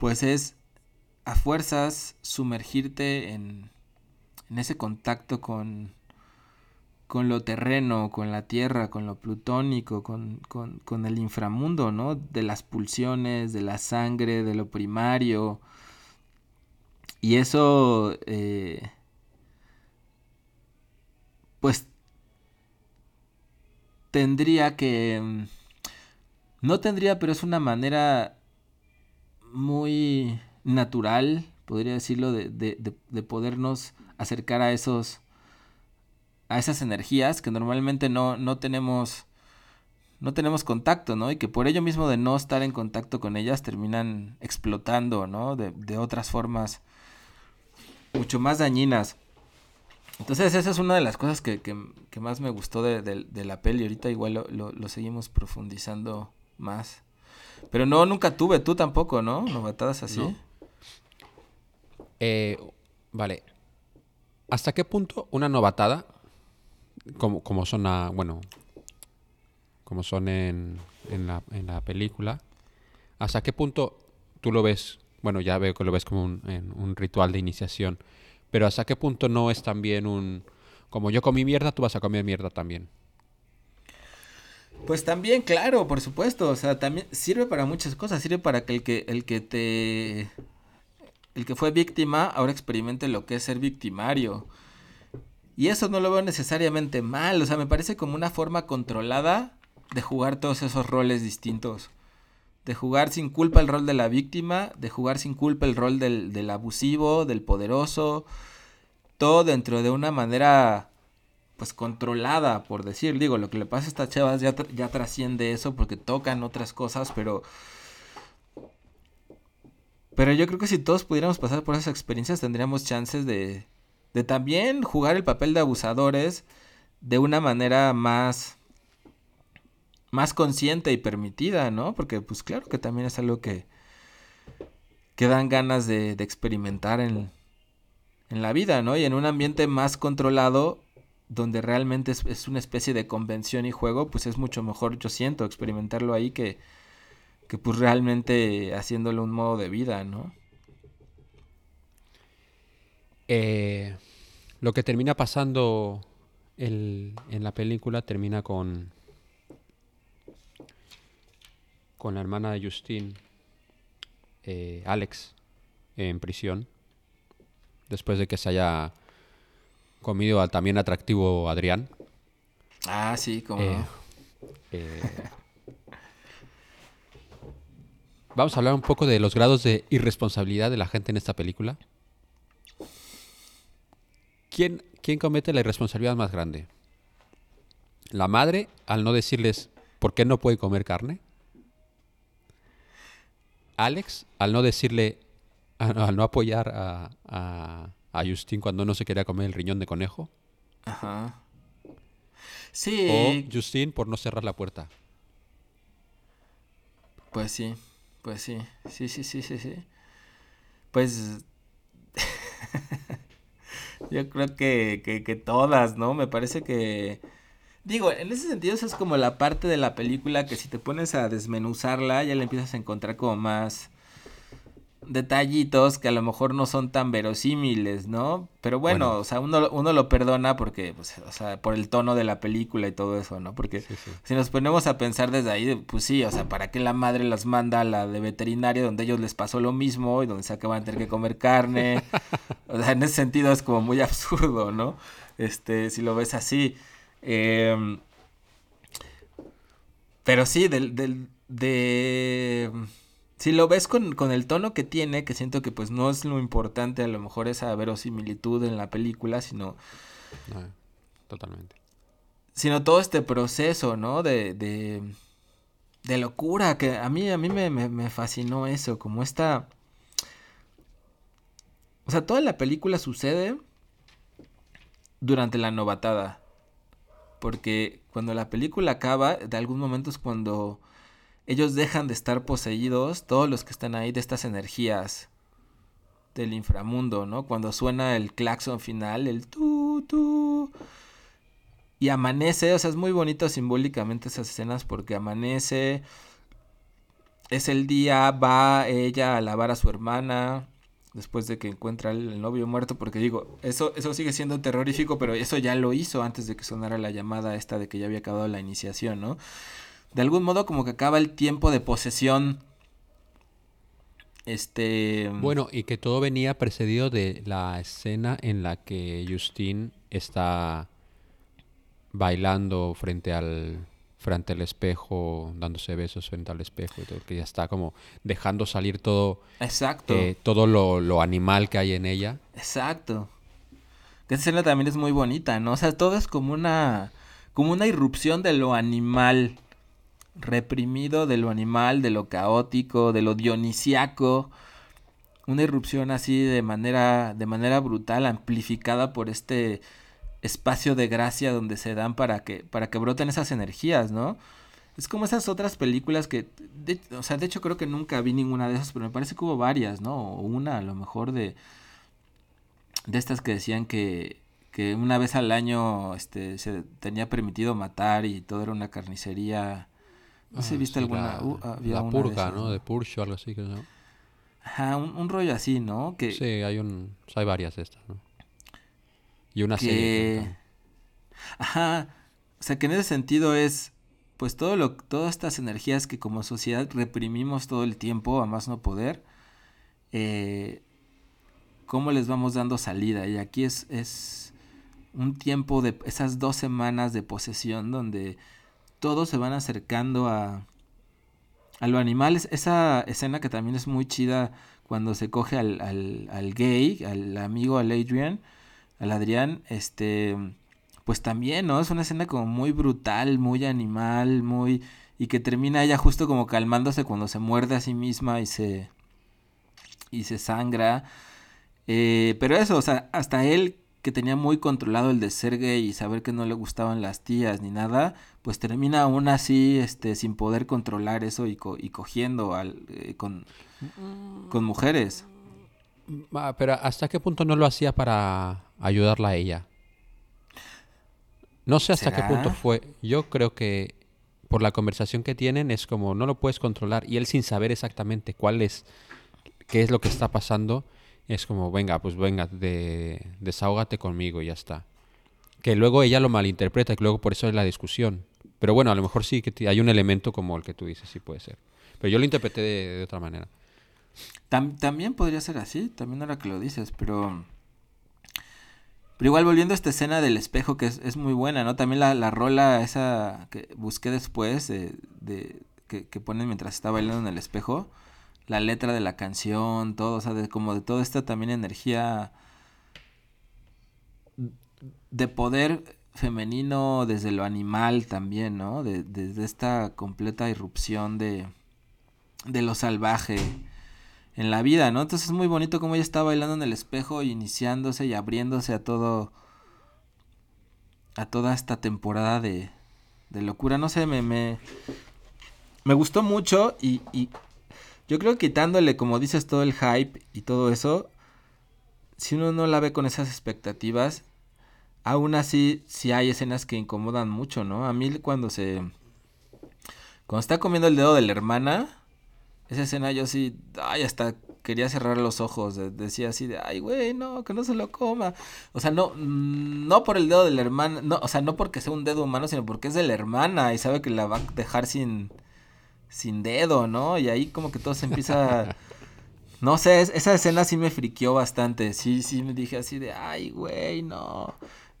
pues es a fuerzas sumergirte en, ese contacto con, con lo terreno, con la tierra, con lo plutónico, con, con, con, el inframundo, ¿no? De las pulsiones, de la sangre, de lo primario. Y eso, eh, pues, tendría que... Mm, no tendría, pero es una manera muy natural, podría decirlo, de, de, de, podernos acercar a esos a esas energías que normalmente no, no tenemos no tenemos contacto, ¿no? Y que por ello mismo de no estar en contacto con ellas terminan explotando, ¿no? De, de otras formas mucho más dañinas. Entonces esa es una de las cosas que, que, que más me gustó de, de, la peli. Ahorita igual lo, lo, lo seguimos profundizando más. Pero no, nunca tuve, tú tampoco, ¿no? Novatadas así. Eh, vale. ¿Hasta qué punto una novatada, como, como son, a, bueno, como son en, en, la, en la película, hasta qué punto tú lo ves, bueno, ya veo que lo ves como un, en un ritual de iniciación, pero hasta qué punto no es también un, como yo comí mierda, tú vas a comer mierda también? Pues también, claro, por supuesto. O sea, también sirve para muchas cosas. Sirve para que el que, el que te. El que fue víctima ahora experimente lo que es ser victimario. Y eso no lo veo necesariamente mal. O sea, me parece como una forma controlada de jugar todos esos roles distintos. De jugar sin culpa el rol de la víctima, de jugar sin culpa el rol del, del abusivo, del poderoso. Todo dentro de una manera pues controlada, por decir. Digo, lo que le pasa a estas chavas ya, ya trasciende eso porque tocan otras cosas, pero... Pero yo creo que si todos pudiéramos pasar por esas experiencias tendríamos chances de, de también jugar el papel de abusadores de una manera más más consciente y permitida, ¿no? Porque pues claro que también es algo que que dan ganas de, de experimentar en, en la vida, ¿no? Y en un ambiente más controlado donde realmente es, una especie de convención y juego, pues es mucho mejor, yo siento, experimentarlo ahí que, que pues realmente haciéndolo un modo de vida, ¿no? Eh, lo que termina pasando en la película termina con con la hermana de Justin, eh, Alex, en prisión, después de que se haya comido al también atractivo Adrián. Ah, sí, como. Eh, eh, vamos a hablar un poco de los grados de irresponsabilidad de la gente en esta película. ¿Quién, quién comete la irresponsabilidad más grande? ¿La madre al no decirles por qué no puede comer carne? ¿Alex al no decirle, al no apoyar a a Justin cuando no se quería comer el riñón de conejo. Ajá. Sí. O Justin por no cerrar la puerta. Pues sí, pues sí, sí, sí, sí, sí, sí. Pues yo creo que, que, que todas, ¿no? Me parece que... Digo, en ese sentido esa es como la parte de la película que si te pones a desmenuzarla ya le empiezas a encontrar como más detallitos que a lo mejor no son tan verosímiles, ¿no? Pero bueno, o sea, uno, uno lo perdona porque, pues, o sea, por el tono de la película y todo eso, ¿no? Porque si nos ponemos a pensar desde ahí, pues sí, o sea, ¿para qué la madre las manda a la de veterinario donde ellos les pasó lo mismo y donde se acaban de tener que comer carne? o sea, en ese sentido es como muy absurdo, ¿no? Este, si lo ves así. Eh, Pero sí, del, del, de... Si lo ves con, con, el tono que tiene, que siento que pues no es lo importante a lo mejor esa verosimilitud en la película, sino... No, totalmente. Sino todo este proceso, ¿no? De, de, de locura, que a mí, a mí me, me, me fascinó eso, como esta... O sea, toda la película sucede durante la novatada. Porque cuando la película acaba, de algún momento es cuando ellos dejan de estar poseídos, todos los que están ahí, de estas energías del inframundo, ¿no? Cuando suena el claxon final, el tu, tu. Y amanece, o sea, es muy bonito simbólicamente esas escenas porque amanece, es el día, va ella a lavar a su hermana, después de que encuentra el novio muerto, porque digo, eso, eso sigue siendo terrorífico, pero eso ya lo hizo antes de que sonara la llamada esta de que ya había acabado la iniciación, ¿no? De algún modo como que acaba el tiempo de posesión. Este... Bueno, y que todo venía precedido de la escena en la que Justin está bailando frente al frente al espejo, dándose besos frente al espejo y todo, que ya está como dejando salir todo. Exacto. Eh, todo lo, lo, animal que hay en ella. Exacto. Que esa escena también es muy bonita, ¿no? O sea, todo es como una. como una irrupción de lo animal. Reprimido de lo animal, de lo caótico, de lo dionisiaco. Una irrupción así de manera. de manera brutal, amplificada por este espacio de gracia donde se dan para que, para que broten esas energías, ¿no? Es como esas otras películas que, o sea, de hecho creo que nunca vi ninguna de esas, pero me parece que hubo varias, ¿no? O una a lo mejor de, de estas que decían que, que una vez al año este, se tenía permitido matar y todo era una carnicería. No sé, Ah, ¿viste sí, alguna? La, Uh, había la una de purga, esas, ¿no? De Purge o algo así. Que, ¿no? Ajá, un, un rollo así, ¿no? Que, Sí, hay, un, hay varias de estas, ¿no? Y una que... serie. Ajá, o sea que en ese sentido es, pues todo lo, todas estas energías que como sociedad reprimimos todo el tiempo a más no poder, eh, cómo les vamos dando salida. Y aquí es, es un tiempo de esas dos semanas de posesión donde todos se van acercando a, a lo animal. Es- Esa escena que también es muy chida cuando se coge al, al, al gay, al amigo, al Adrian, al Adrián, este, pues también, ¿no? Es una escena como muy brutal, muy animal, muy... Y que termina ella justo como calmándose cuando se muerde a sí misma y se... y se sangra. Eh, pero eso, o sea, hasta él que tenía muy controlado el de ser gay y saber que no le gustaban las tías ni nada, pues termina aún así, este, sin poder controlar eso y, co- y cogiendo al, eh, con, con mujeres. Ah, pero ¿hasta qué punto no lo hacía para ayudarla a ella? No sé hasta qué punto fue. Yo creo que por la conversación que tienen es como no lo puedes controlar y él sin saber exactamente cuál es, qué es lo que está pasando, es como venga, pues venga, de, desahógate conmigo y ya está. Que luego ella lo malinterpreta que luego por eso es la discusión. Pero bueno, a lo mejor sí que hay un elemento como el que tú dices, sí puede ser. Pero yo lo interpreté de, otra manera. Tam- también podría ser así, también ahora que lo dices, pero... Pero igual volviendo a esta escena del espejo que es, es muy buena, ¿no? También la, la rola esa que busqué después, de, de- que, que ponen mientras está bailando en el espejo, la letra de la canción, todo, o sea, de, como de toda esta también energía de poder femenino desde lo animal también, ¿no? De, desde esta completa irrupción de, de lo salvaje en la vida, ¿no? Entonces es muy bonito como ella está bailando en el espejo, y iniciándose y abriéndose a todo, a toda esta temporada de, de locura. No sé, me, me, me gustó mucho y yo creo que quitándole, como dices, todo el hype y todo eso, si uno no la ve con esas expectativas, aún así sí hay escenas que incomodan mucho, ¿no? A mí cuando se... Cuando está comiendo el dedo de la hermana, esa escena yo sí, ay, hasta quería cerrar los ojos, de- decía así de, ay, güey, no, que no se lo coma. O sea, no, mm, no por el dedo de la hermana, no, o sea, no porque sea un dedo humano, sino porque es de la hermana y sabe que la va a dejar sin, sin dedo, ¿no? Y ahí como que todo se empieza... No sé, es- esa escena sí me friqueó bastante, sí, sí me dije así de, ay, güey, no.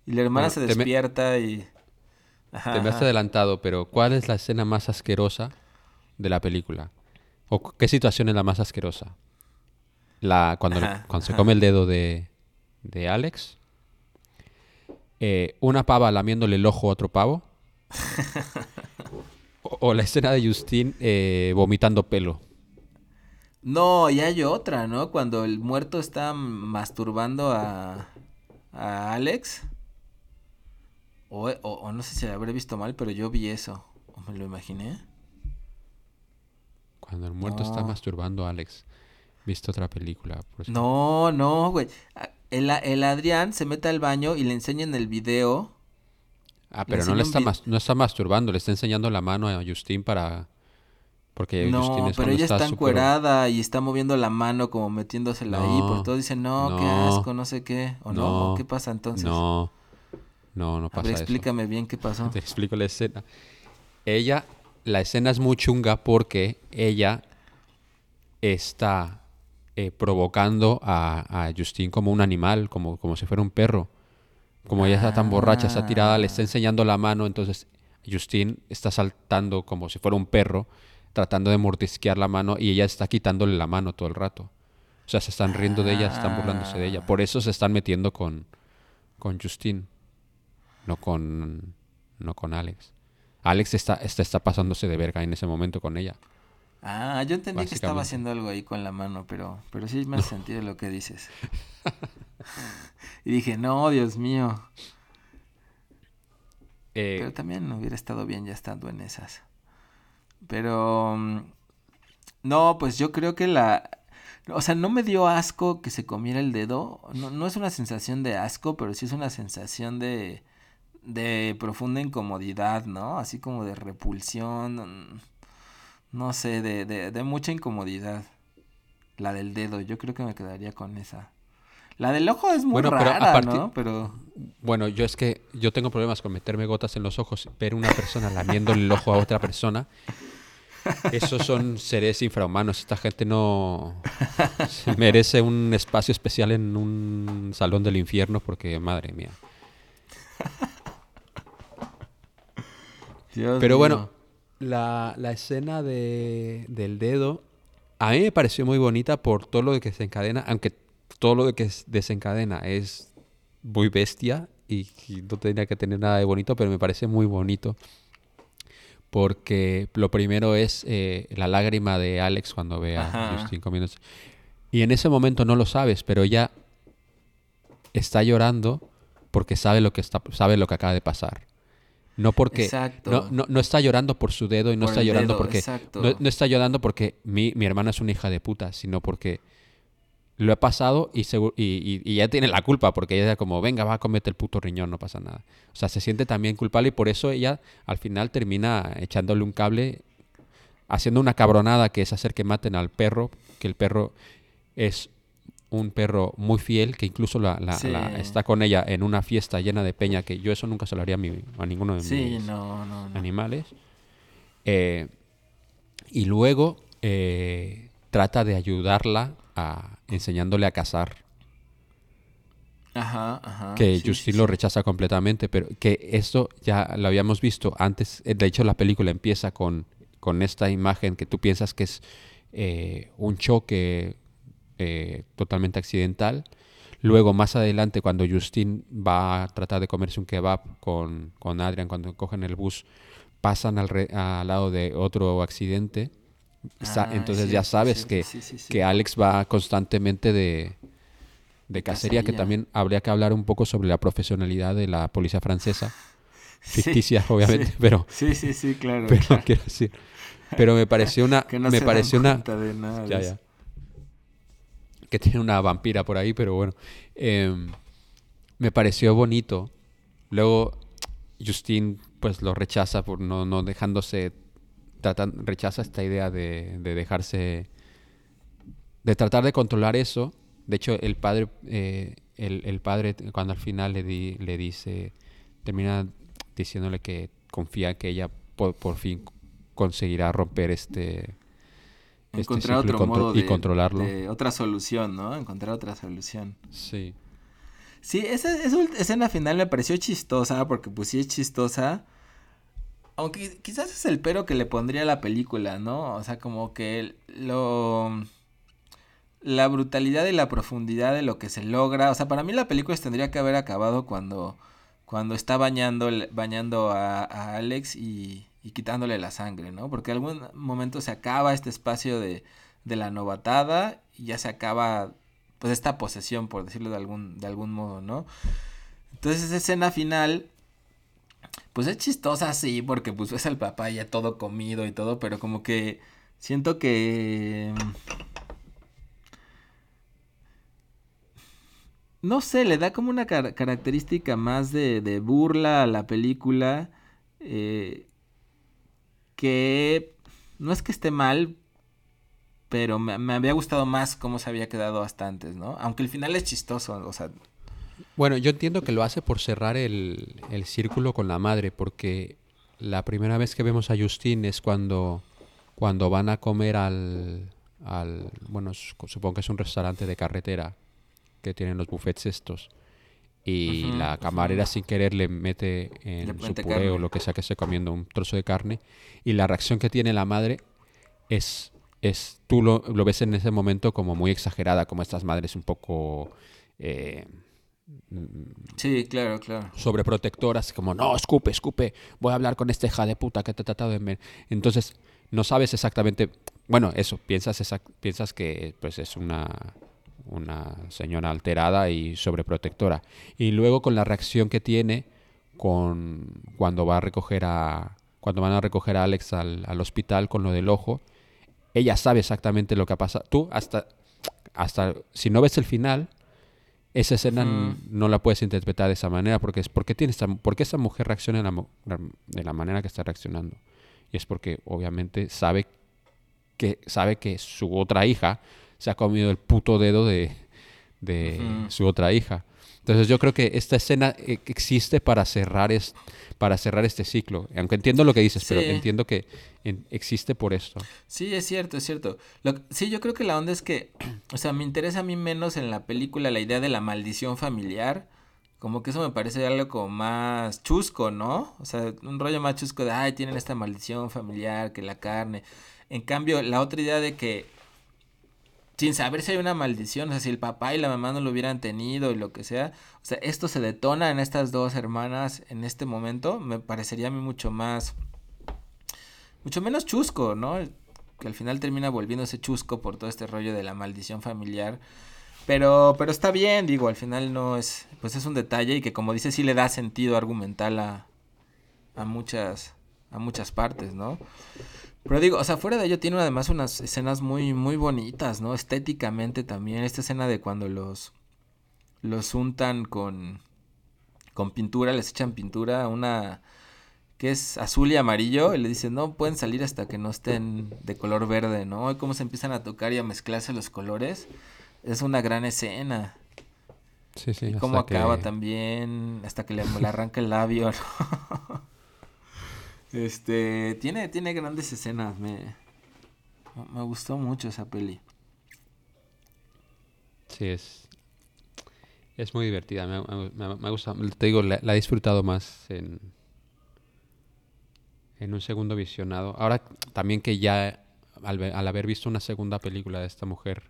Y la hermana Bueno, se me- despierta y... Ajá, te me has ajá. adelantado, pero ¿cuál es la escena más asquerosa de la película? ¿O qué situación es la más asquerosa? La, cuando, le- cuando se come el dedo de, de Alex. Eh, una pava lamiéndole el ojo a otro pavo. o, la escena de Justin eh, vomitando pelo. No, y hay otra, ¿no? Cuando el muerto está masturbando a, a Alex. O, o- o no sé si lo habré visto mal, pero yo vi eso. O me lo imaginé. Cuando el muerto está masturbando a Alex. ¿Viste otra película? por? No, no, güey. El, el Adrián se mete al baño y le enseña en el video. Ah, Le pero no le está, mas- no está masturbando, le está enseñando la mano a Justin para... Porque Justin No, es pero ella está súper- encuerada y está moviendo la mano como metiéndosela ahí. Por No, todo dicen, no, qué no, asco, no sé qué. ¿O no? no, ¿Qué pasa entonces? No, no, no A pasa ver, eso. explícame bien qué pasó. Te explico la escena. Ella, la escena es muy chunga porque ella está eh, provocando a, a Justin como un animal, como, como si fuera un perro. Como ella está tan borracha, está tirada, le está Ah. enseñando la mano, entonces Justin está saltando como si fuera un perro, tratando de mordisquear la mano y ella está quitándole la mano todo el rato. O sea, se están riendo de ella, se están burlándose de ella. Por eso se están metiendo con, con Justin, no con, no con Alex. Alex está, está, está pasándose de verga en ese momento con ella. Ah, yo entendí que estaba haciendo algo ahí con la mano, pero, pero sí me hace sentido lo que dices. y dije, no, Dios mío. Eh, Pero también hubiera estado bien ya estando en esas. Pero... mm, No, pues yo creo que la... O sea, no me dio asco que se comiera el dedo. No, no es una sensación de asco, pero sí es una sensación de... De profunda incomodidad, ¿no? Así como de repulsión. mm, No sé, de, de, de mucha incomodidad. La del dedo, yo creo que me quedaría con esa. La del ojo es muy Bueno, pero rara, aparte- ¿no? Pero... Bueno, yo es que yo tengo problemas con meterme gotas en los ojos, ver una persona lamiendo el ojo a otra persona. Esos son seres infrahumanos. Esta gente no se merece un espacio especial en un salón del infierno porque, madre mía. Dios Pero mío. bueno, la, la escena de, del dedo a mí me pareció muy bonita por todo lo que se encadena, aunque todo lo que desencadena es muy bestia y, y no tendría que tener nada de bonito, pero me parece muy bonito porque lo primero es eh, la lágrima de Alex cuando ve a Ajá. Justin comiéndose. Y en ese momento no lo sabes, pero ella está llorando porque sabe lo que está sabe lo que acaba de pasar. No porque no, no, no está llorando por su dedo y no Por está llorando dedo, porque no, no está llorando porque mi, mi hermana es una hija de puta, sino porque lo ha pasado y, segu- y, y- y ella tiene la culpa porque ella como, venga, va, comete el puto riñón, no pasa nada. O sea, se siente también culpable y por eso ella al final termina echándole un cable, haciendo una cabronada que es hacer que maten al perro, que el perro es un perro muy fiel, que incluso la, la- Sí. la- está con ella en una fiesta llena de peña, que yo eso nunca se lo haría a, mi- a ninguno de Sí, mis no, no, no. animales. Eh, y luego eh, trata de ayudarla a, enseñándole a cazar. Ajá, ajá. que sí, Justin sí, lo rechaza completamente, pero que esto ya lo habíamos visto antes. eh, De hecho, la película empieza con, con esta imagen que tú piensas que es eh, un choque eh, totalmente accidental. Luego, más adelante, cuando Justin va a tratar de comerse un kebab con, con Adrian, cuando cogen el bus, pasan al, re- al lado de otro accidente. Ah, Entonces es ya sabes es que, sí, que Alex va constantemente de, de cacería, que también habría que hablar un poco sobre la profesionalidad de la policía francesa. Ficticia, obviamente, pero, Sí, sí, sí, claro. pero claro. quiero decir. Pero me pareció una. Que no me se pareció una. de nada Ya, ya. Que tiene una vampira por ahí, pero bueno. Em, me pareció bonito. Luego, Justin, pues lo rechaza por no, no dejándose. Rechaza esta idea de, de dejarse. de tratar de controlar eso. De hecho, el padre. eh, el, el padre, cuando al final le, di- le dice. termina diciéndole que confía que ella por, por fin conseguirá romper este. este Encontrar y otro contro- modo y de, controlarlo. de otra solución, ¿no? Encontrar otra solución. Sí. Sí, esa, esa escena final me pareció chistosa, porque pues sí es chistosa, Aunque quizás es el pero que le pondría a la película, ¿no? O sea, como que lo... La brutalidad y la profundidad de lo que se logra. O sea, para mí la película tendría que haber acabado cuando, cuando está bañando, bañando a, Alex y, y quitándole la sangre, ¿no? Porque en algún momento se acaba este espacio de, de la novatada y ya se acaba pues esta posesión, por decirlo de algún, de algún modo, ¿no? Entonces esa escena final, pues es chistosa, sí, porque pues ves al papá ya todo comido y todo, pero como que siento que... No sé, le da como una característica más de, de, burla a la película. Eh, que no es que esté mal, pero me, había gustado más cómo se había quedado hasta antes, ¿no? Aunque el final es chistoso, o sea... Bueno, yo entiendo que lo hace por cerrar el, el círculo con la madre, porque la primera vez que vemos a Justin es cuando, cuando van a comer al, al... Bueno, supongo que es un restaurante de carretera que tienen los buffets estos y la camarera sin querer le mete en su puré o lo que sea que esté comiendo un trozo de carne y la reacción que tiene la madre es, es tú lo, lo ves en ese momento como muy exagerada, como estas madres un poco... Eh, sí, claro, claro. Sobreprotectoras, como, no, escupe, escupe, voy a hablar con esta hija de puta que te ha tratado de... Entonces, no sabes exactamente... Bueno, eso, piensas, piensas que pues es una una señora alterada y sobreprotectora. Y luego con la reacción que tiene con cuando va a recoger a cuando van a recoger a Alex al, al hospital con lo del ojo, ella sabe exactamente lo que ha pasado. Tú hasta hasta si no ves el final, esa escena no la puedes interpretar de esa manera porque es porque tiene esta, porque esa mujer reacciona de la, manera que está reaccionando y es porque obviamente sabe que sabe que su otra hija se ha comido el puto dedo de, su otra hija. Entonces yo creo que esta escena e, existe para cerrar, es, para cerrar este ciclo. Aunque entiendo lo que dices, pero entiendo que existe por esto. Sí, es cierto, es cierto. sí, yo creo que la onda es que, o sea, me interesa a mí menos en la película la idea de la maldición familiar. Como que eso me parece algo como más chusco, ¿no? O sea, un rollo más chusco de, ay, tienen esta maldición familiar, que la carne. En cambio, la otra idea de que sin saber si hay una maldición, o sea, si el papá y la mamá no lo hubieran tenido y lo que sea, o sea, esto se detona en estas dos hermanas en este momento, me parecería a mí mucho más, mucho menos chusco, ¿no? Que al final termina volviéndose chusco por todo este rollo de la maldición familiar. Pero, pero está bien, digo, al final no es, pues es un detalle y que como dice sí le da sentido argumental a, a muchas, a muchas partes, ¿no? Pero digo, o sea, fuera de ello tiene además unas escenas muy, muy bonitas, ¿no? Estéticamente también. Esta escena de cuando los, los untan con, con pintura, les echan pintura, una que es azul y amarillo, y le dicen, no, pueden salir hasta que no estén de color verde, ¿no? Y cómo se empiezan a tocar y a mezclarse los colores. Es una gran escena. Sí, sí. Y cómo acaba también, hasta que le, le arranca el labio, ¿no? Este, tiene, tiene grandes escenas, me, me gustó mucho esa peli. Sí, es, es muy divertida, me, me, me gusta, te digo, la, he disfrutado más en, en un segundo visionado. Ahora también que ya, al, al haber visto una segunda película de esta mujer,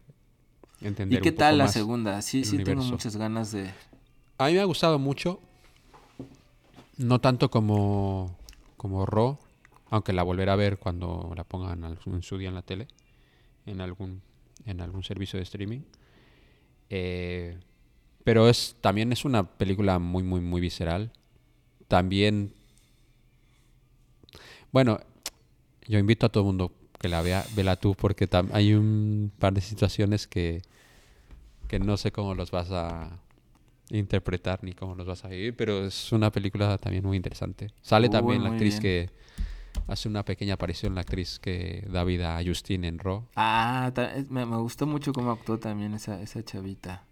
entender ¿Y qué tal la segunda? Sí, sí, tengo muchas ganas de... A mí me ha gustado mucho, no tanto como como Raw, aunque la volverá a ver cuando la pongan en su día en la tele, en algún, en algún servicio de streaming. Eh, pero es también es una película muy, muy, muy visceral. También, bueno, yo invito a todo el mundo que la vea, vela tú, porque hay un par de situaciones que, que no sé cómo los vas a, interpretar ni cómo los vas a vivir, pero es una película también muy interesante. Sale también la actriz que hace una pequeña aparición, la actriz que da vida a Justine en Raw. Ah, me, gustó mucho cómo actuó también esa, esa chavita.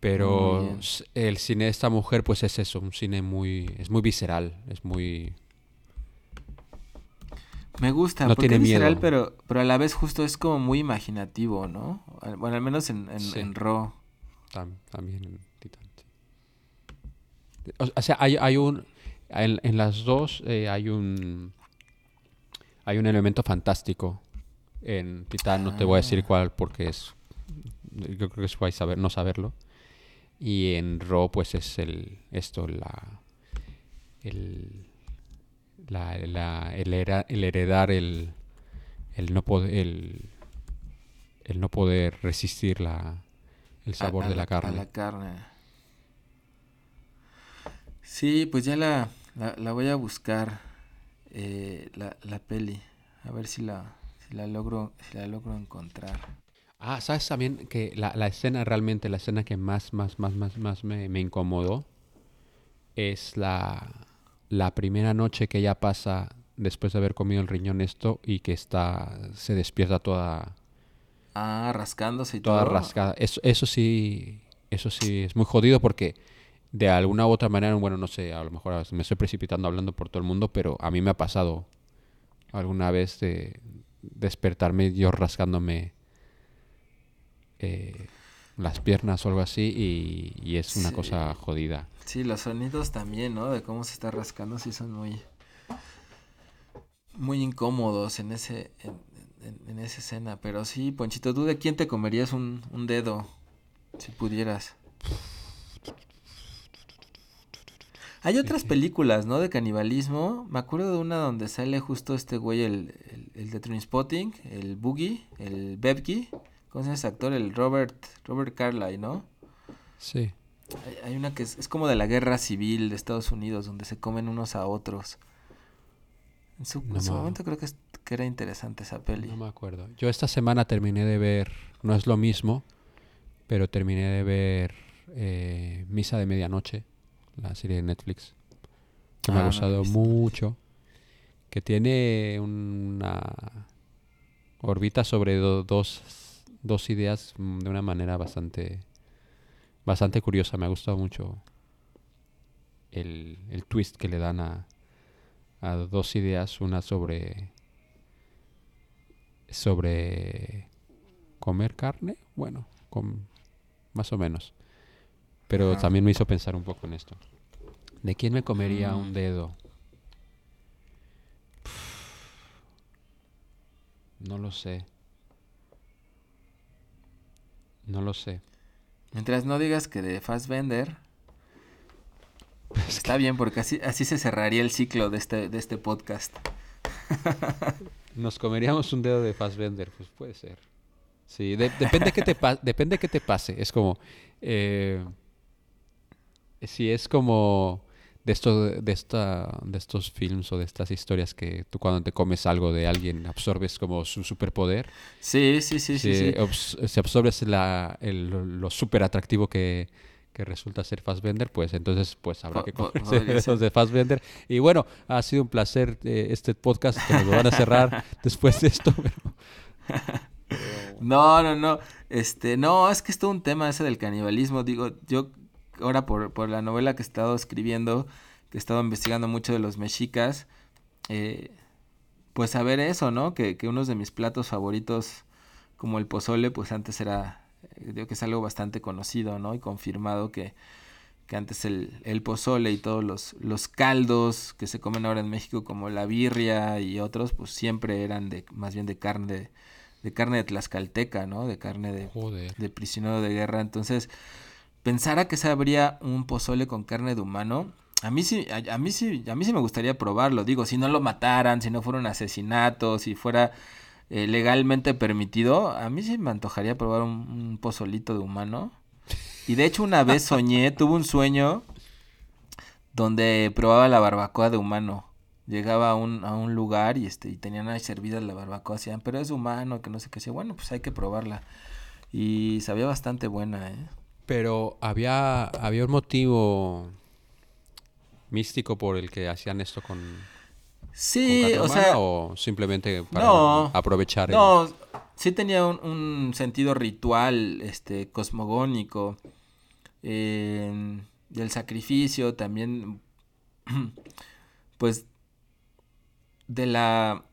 Pero el cine de esta mujer, pues es eso, un cine muy, es muy visceral, es muy... Me gusta, no tiene es visceral, pero, pero a la vez justo es como muy imaginativo, ¿no? Bueno, al menos en, en, Raw. También o sea, hay, hay un... En, en las dos eh, hay un hay un elemento fantástico. En Titán no te voy a decir Ah. cuál porque es yo creo que es guay saber, no saberlo. Y en Raw pues es el esto la el la, la- el, hera- el heredar el el no poder el, el no poder resistir la el sabor a de la carne. la carne. Sí, pues ya la, la, la voy a buscar, eh, la, la peli, a ver si la, si la logro, si la logro encontrar. Ah, ¿sabes también que la, la escena realmente, la escena que más, más, más, más, más me, me incomodó es la, la primera noche que ella pasa después de haber comido el riñón esto y que está, se despierta toda, Ah, rascándose y toda todo. rascada. Eso, eso sí, eso sí es muy jodido porque de alguna u otra manera, bueno, no sé, a lo mejor me estoy precipitando hablando por todo el mundo, pero a mí me ha pasado alguna vez de despertarme yo rascándome eh, las piernas o algo así y, y es una Sí. cosa jodida. Sí, los sonidos también, ¿no? De cómo se está rascando, sí son muy, muy incómodos en ese, en, en- en esa escena. Pero sí, Ponchito, ¿tú de quién te comerías un, un dedo? Si pudieras. Hay otras películas, ¿no? De canibalismo. Me acuerdo de una donde sale justo este güey, el, el, el de Trainspotting, el Boogie, el Bebki. ¿Cómo se llama ese actor? El Robert, Robert Carlyle, ¿no? Sí. Hay, hay una que es, es como de la guerra civil de Estados Unidos, donde se comen unos a otros. En su, No en su momento creo que, es- que era interesante esa peli. No me acuerdo. Yo esta semana terminé de ver, no es lo mismo, pero terminé de ver eh, Misa de Medianoche, la serie de Netflix, que me Ah, ha he gustado mucho, que tiene una orbita sobre do- dos, dos ideas mm, de una manera bastante, bastante curiosa. Me ha gustado mucho el, el twist que le dan a, a dos ideas, una sobre sobre comer carne, bueno, con, más o menos. Pero Ajá. también me hizo pensar un poco en esto. ¿De quién me comería Mm. un dedo? No lo sé. No lo sé. Mientras no digas que de Fassbender, está bien, porque así, así se cerraría el ciclo de este, de este podcast. ¿Nos comeríamos un dedo de Fassbender? Pues puede ser. Sí, de- depende que te depende que te pase. Es como eh, si es como de esto de esta de estos films o de estas historias que tú cuando te comes algo de alguien absorbes como su superpoder. Sí, sí, sí, sí. si, sí. obs- absorbes la, el- lo súper atractivo que, que resulta ser Fassbender, pues entonces pues habrá Po- que comerse podría ser. dedos de Fassbender. Y bueno, ha sido un placer eh, este podcast que nos lo van a cerrar después de esto. pero- No, no, no. Este, no, es que es todo un tema ese del canibalismo. Digo, yo ahora por, por la novela que he estado escribiendo, que he estado investigando mucho de los mexicas, eh, pues saber eso, ¿no? Que, que unos de mis platos favoritos, como el pozole, pues antes era, digo que es algo bastante conocido, ¿no? Y confirmado que, que antes el, el pozole y todos los, los caldos que se comen ahora en México, como la birria y otros, pues siempre eran de, más bien de carne de, de carne de tlaxcalteca, ¿no? De carne de, Joder. de prisionero de guerra. Entonces, pensar a que se habría un pozole con carne de humano, a mí sí, a, a mí sí, a mí sí me gustaría probarlo. Digo, si no lo mataran, si no fuera un asesinato, si fuera eh, legalmente permitido, a mí sí me antojaría probar un, un pozolito de humano. Y de hecho una vez soñé, tuve un sueño donde probaba la barbacoa de humano. Llegaba a un, a un lugar y este y tenían ahí servida la barbacoa, decían, pero es humano, que no sé qué sea. Bueno, pues hay que probarla. Y sabía bastante buena, ¿eh? Pero había, había un motivo místico por el que hacían esto con Sí, o sea, o simplemente para no, aprovechar el- no, sí tenía un, un sentido ritual, este, cosmogónico, eh, del sacrificio, también, pues, de la,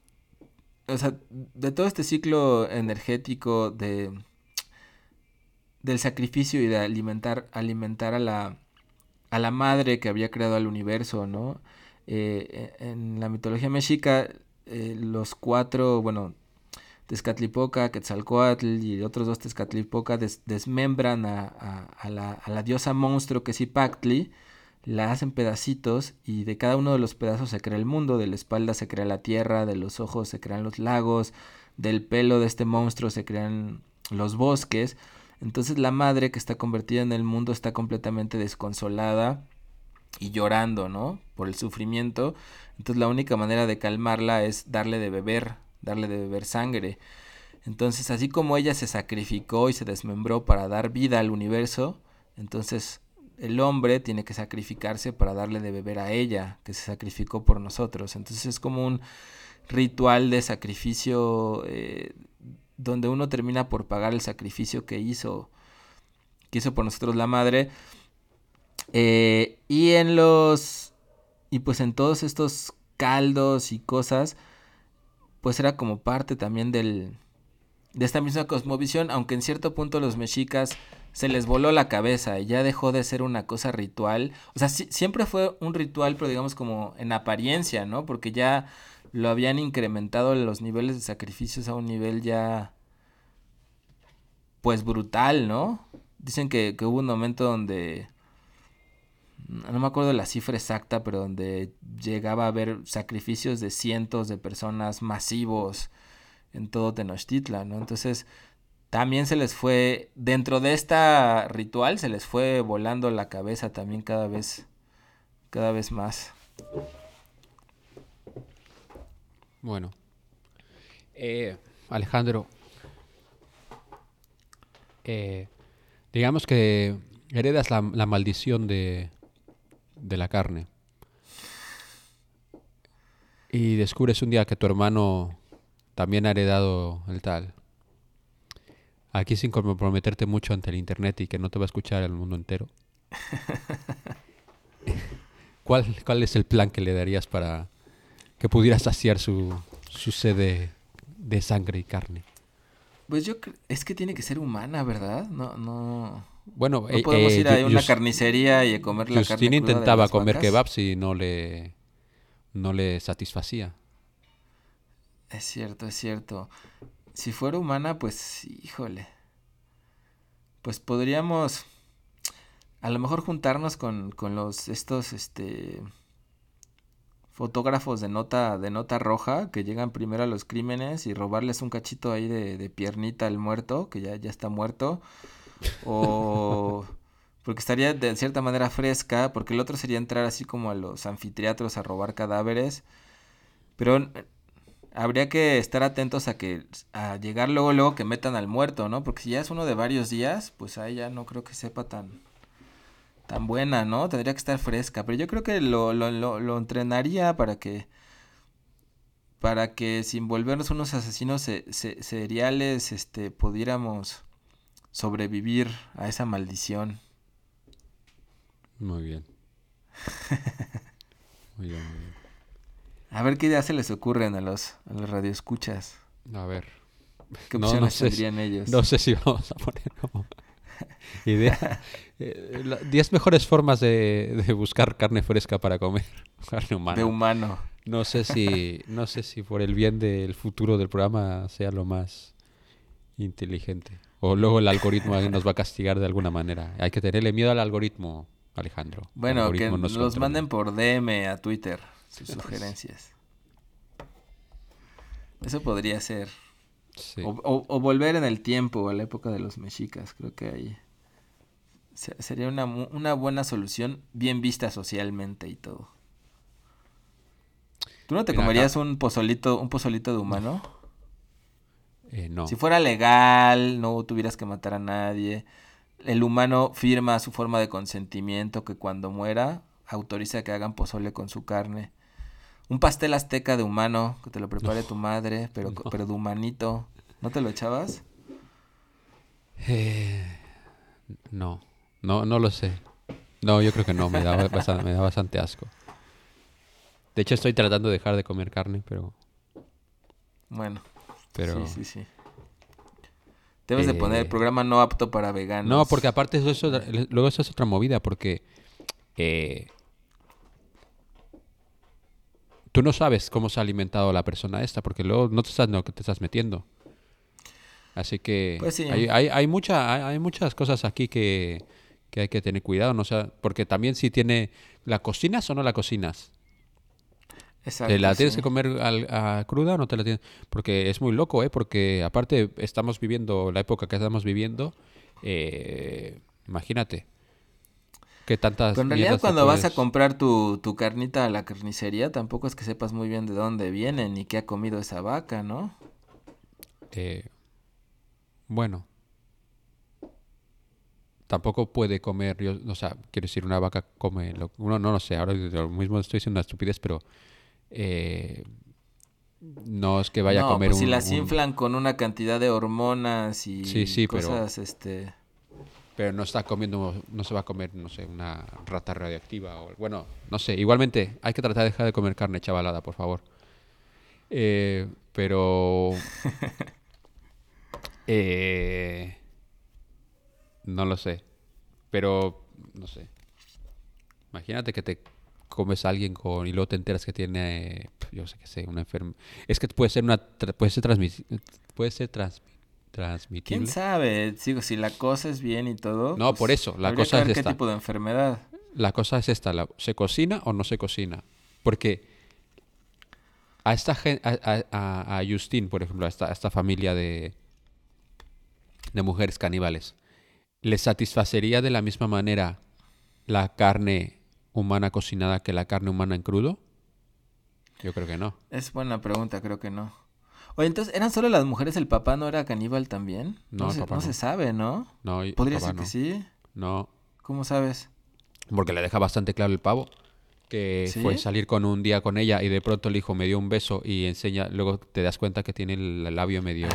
o sea, de todo este ciclo energético de, del sacrificio y de alimentar, alimentar a la, a la madre que había creado al universo, ¿no? Eh, en la mitología mexica, eh, los cuatro, bueno, Tezcatlipoca, Quetzalcoatl y otros dos Tezcatlipoca desmembran a, la, diosa monstruo que es Ipactli, la hacen pedacitos y de cada uno de los pedazos se crea el mundo, de la espalda se crea la tierra, de los ojos se crean los lagos, del pelo de este monstruo se crean los bosques. Entonces la madre que está convertida en el mundo está completamente desconsolada y llorando, ¿no? Por el sufrimiento. Entonces la única manera de calmarla es darle de beber, darle de beber sangre. Entonces así como ella se sacrificó y se desmembró para dar vida al universo, entonces el hombre tiene que sacrificarse para darle de beber a ella, que se sacrificó por nosotros. Entonces es como un ritual de sacrificio eh, donde uno termina por pagar el sacrificio que hizo, que hizo por nosotros la madre. Eh, y en los. Y pues en todos estos caldos y cosas. Pues era como parte también del. De esta misma cosmovisión. Aunque en cierto punto los mexicas se les voló la cabeza y ya dejó de ser una cosa ritual. O sea, siempre fue un ritual, pero digamos como en apariencia, ¿no? Porque ya lo habían incrementado los niveles de sacrificios a un nivel ya pues brutal, ¿no? Dicen que, hubo un momento donde no me acuerdo la cifra exacta, pero donde llegaba a haber sacrificios de cientos de personas masivos en todo Tenochtitlan, ¿no? Entonces, también se les fue, dentro de esta ritual, se les fue volando la cabeza también cada vez, cada vez más. Bueno. Eh, Alejandro, eh, digamos que heredas la, maldición de, de la carne. Y descubres un día que tu hermano también ha heredado el tal. Aquí sin comprometerte mucho ante el internet y que no te va a escuchar el mundo entero. ¿Cuál, ¿Cuál es el plan que le darías para que pudiera saciar su, su sed de, sangre y carne. Pues yo es que tiene que ser humana, ¿verdad? No, no. Bueno, no eh, podemos ir a eh, una carnicería y a comer la carne. Justin intentaba comer kebabs y no le, no le satisfacía. Es cierto, es cierto. Si fuera humana, pues, híjole. Pues podríamos, a lo mejor juntarnos con, con los estos, este, fotógrafos de nota, de nota roja que llegan primero a los crímenes y robarles un cachito ahí de, piernita al muerto, que ya, ya está muerto. O porque estaría de cierta manera fresca, porque el otro sería entrar así como a los anfiteatros a robar cadáveres. Pero eh, habría que estar atentos a que a llegar luego luego que metan al muerto, ¿no? Porque si ya es uno de varios días, pues ahí ya no creo que sepa tan tan buena, ¿no? Tendría que estar fresca. Pero yo creo que lo, lo, lo, entrenaría para que. Para que sin volvernos unos asesinos seriales, este, pudiéramos sobrevivir a esa maldición. Muy bien. muy bien, muy bien. A ver qué ideas se les ocurren a los, a los radioescuchas. A ver. ¿Qué opciones tendrían ellos? No sé si vamos a poner como idea. 10 eh, mejores formas de, buscar carne fresca para comer. Carne humana. De humano. No sé si, no sé si por el bien del futuro del programa sea lo más inteligente. O luego el algoritmo nos va a castigar de alguna manera. Hay que tenerle miedo al algoritmo, Alejandro. Bueno, que nos los manden por DM a Twitter sus sugerencias. Eso podría ser. O, o, volver en el tiempo, a la época de los mexicas. Creo que ahí Sería una, una buena solución bien vista socialmente y todo. ¿Tú no te comerías un pozolito, un pozolito de humano? Eh, no. Si fuera legal, no tuvieras que matar a nadie. El humano firma su forma de consentimiento que cuando muera autoriza que hagan pozole con su carne. Un pastel azteca de humano que te lo prepare tu madre, pero, pero de humanito. ¿No te lo echabas? Eh, no. No, no lo sé. No, yo creo que no, me da, bastante, me da bastante asco. De hecho, estoy tratando de dejar de comer carne, pero... Bueno. Pero... Sí, sí, sí. Debes de poner el eh, programa no apto para veganos. No, porque aparte eso, luego eso es otra movida, porque... Eh, tú no sabes cómo se ha alimentado la persona esta, porque luego no te lo que te estás metiendo. Así que Pues sí. hay, hay, hay, mucha, hay, hay muchas cosas aquí que, que hay que tener cuidado, no sea, porque también si tiene, ¿la cocinas o no la cocinas? Exacto. ¿Te la tienes sí. que comer al- a cruda o no te la tienes? Porque es muy loco, ¿eh? Porque aparte estamos viviendo la época que estamos viviendo, eh, imagínate. Que tantas Pero en realidad cuando vas a comprar tu, tu carnita a la carnicería, tampoco es que sepas muy bien de dónde viene ni qué ha comido esa vaca, ¿no? Eh, bueno. Tampoco puede comer, yo, o sea, quiero decir, una vaca come, lo- uno no lo sé, ahora lo mismo estoy diciendo una estupidez, pero eh, no es que vaya no, a comer pues si un- las un- inflan con una cantidad de hormonas y Sí, sí, pero- cosas, este... Pero no está comiendo, no se va a comer, no sé, una rata radioactiva o... Bueno, no sé, igualmente hay que tratar de dejar de comer carne chavalada, por favor. Eh, pero... eh, no lo sé. Pero, no sé. Imagínate que te comes a alguien con y luego te enteras que tiene, yo sé que sé, una enfermedad. Es que puede ser una, puede ser transmisi- puede ser trans- transmitible. ¿Quién sabe? Digo, si la cosa es bien y todo. No, pues, por eso, la que cosa ver es qué esta. tipo de enfermedad. La cosa es esta, la- ¿se cocina o no se cocina? Porque a esta a, a- a- a Justin, por ejemplo, a esta, a esta familia de, de mujeres caníbales, ¿les satisfacería de la misma manera la carne humana cocinada que la carne humana en crudo? Yo creo que no. Es buena pregunta, creo que no. Oye, entonces, ¿eran solo las mujeres? ¿El papá no era caníbal también? No, el se, papá no no. se sabe, ¿no? No, Podría ser no. que sí. No, ¿Cómo sabes? porque le deja bastante claro el pavo que ¿Sí? fue salir con un día con ella y de pronto el hijo me dio un beso y enseña, luego te das cuenta que tiene el labio medio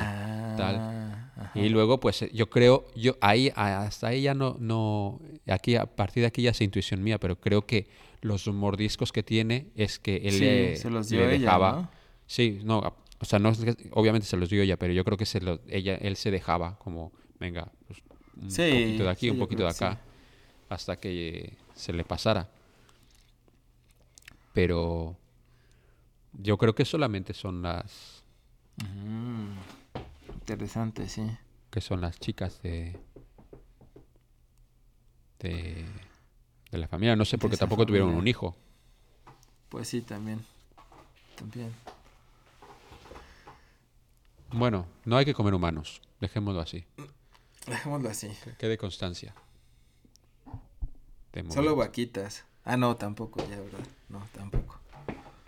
tal. Ajá. Y luego, pues eh, yo creo, yo ahí, hasta ahí ya no, no, aquí a partir de aquí ya es intuición mía, pero creo que los mordiscos que tiene es que él Sí, le, se los le dio ella, dejaba. ¿no? Sí, no, o sea, no, obviamente se los dio ella, pero yo creo que se lo, ella, él se dejaba como, venga, pues, un Sí, poquito de aquí, sí, un poquito de acá, hasta que se le pasara. Pero yo creo que solamente son las, interesante, sí. que son las chicas de de, de la familia. No sé, porque tampoco tuvieron un hijo. Pues sí, también. También. Bueno, no hay que comer humanos. Dejémoslo así. Dejémoslo así. Que quede constancia. Solo vaquitas. Ah, no, tampoco, ya, ¿verdad? No, tampoco.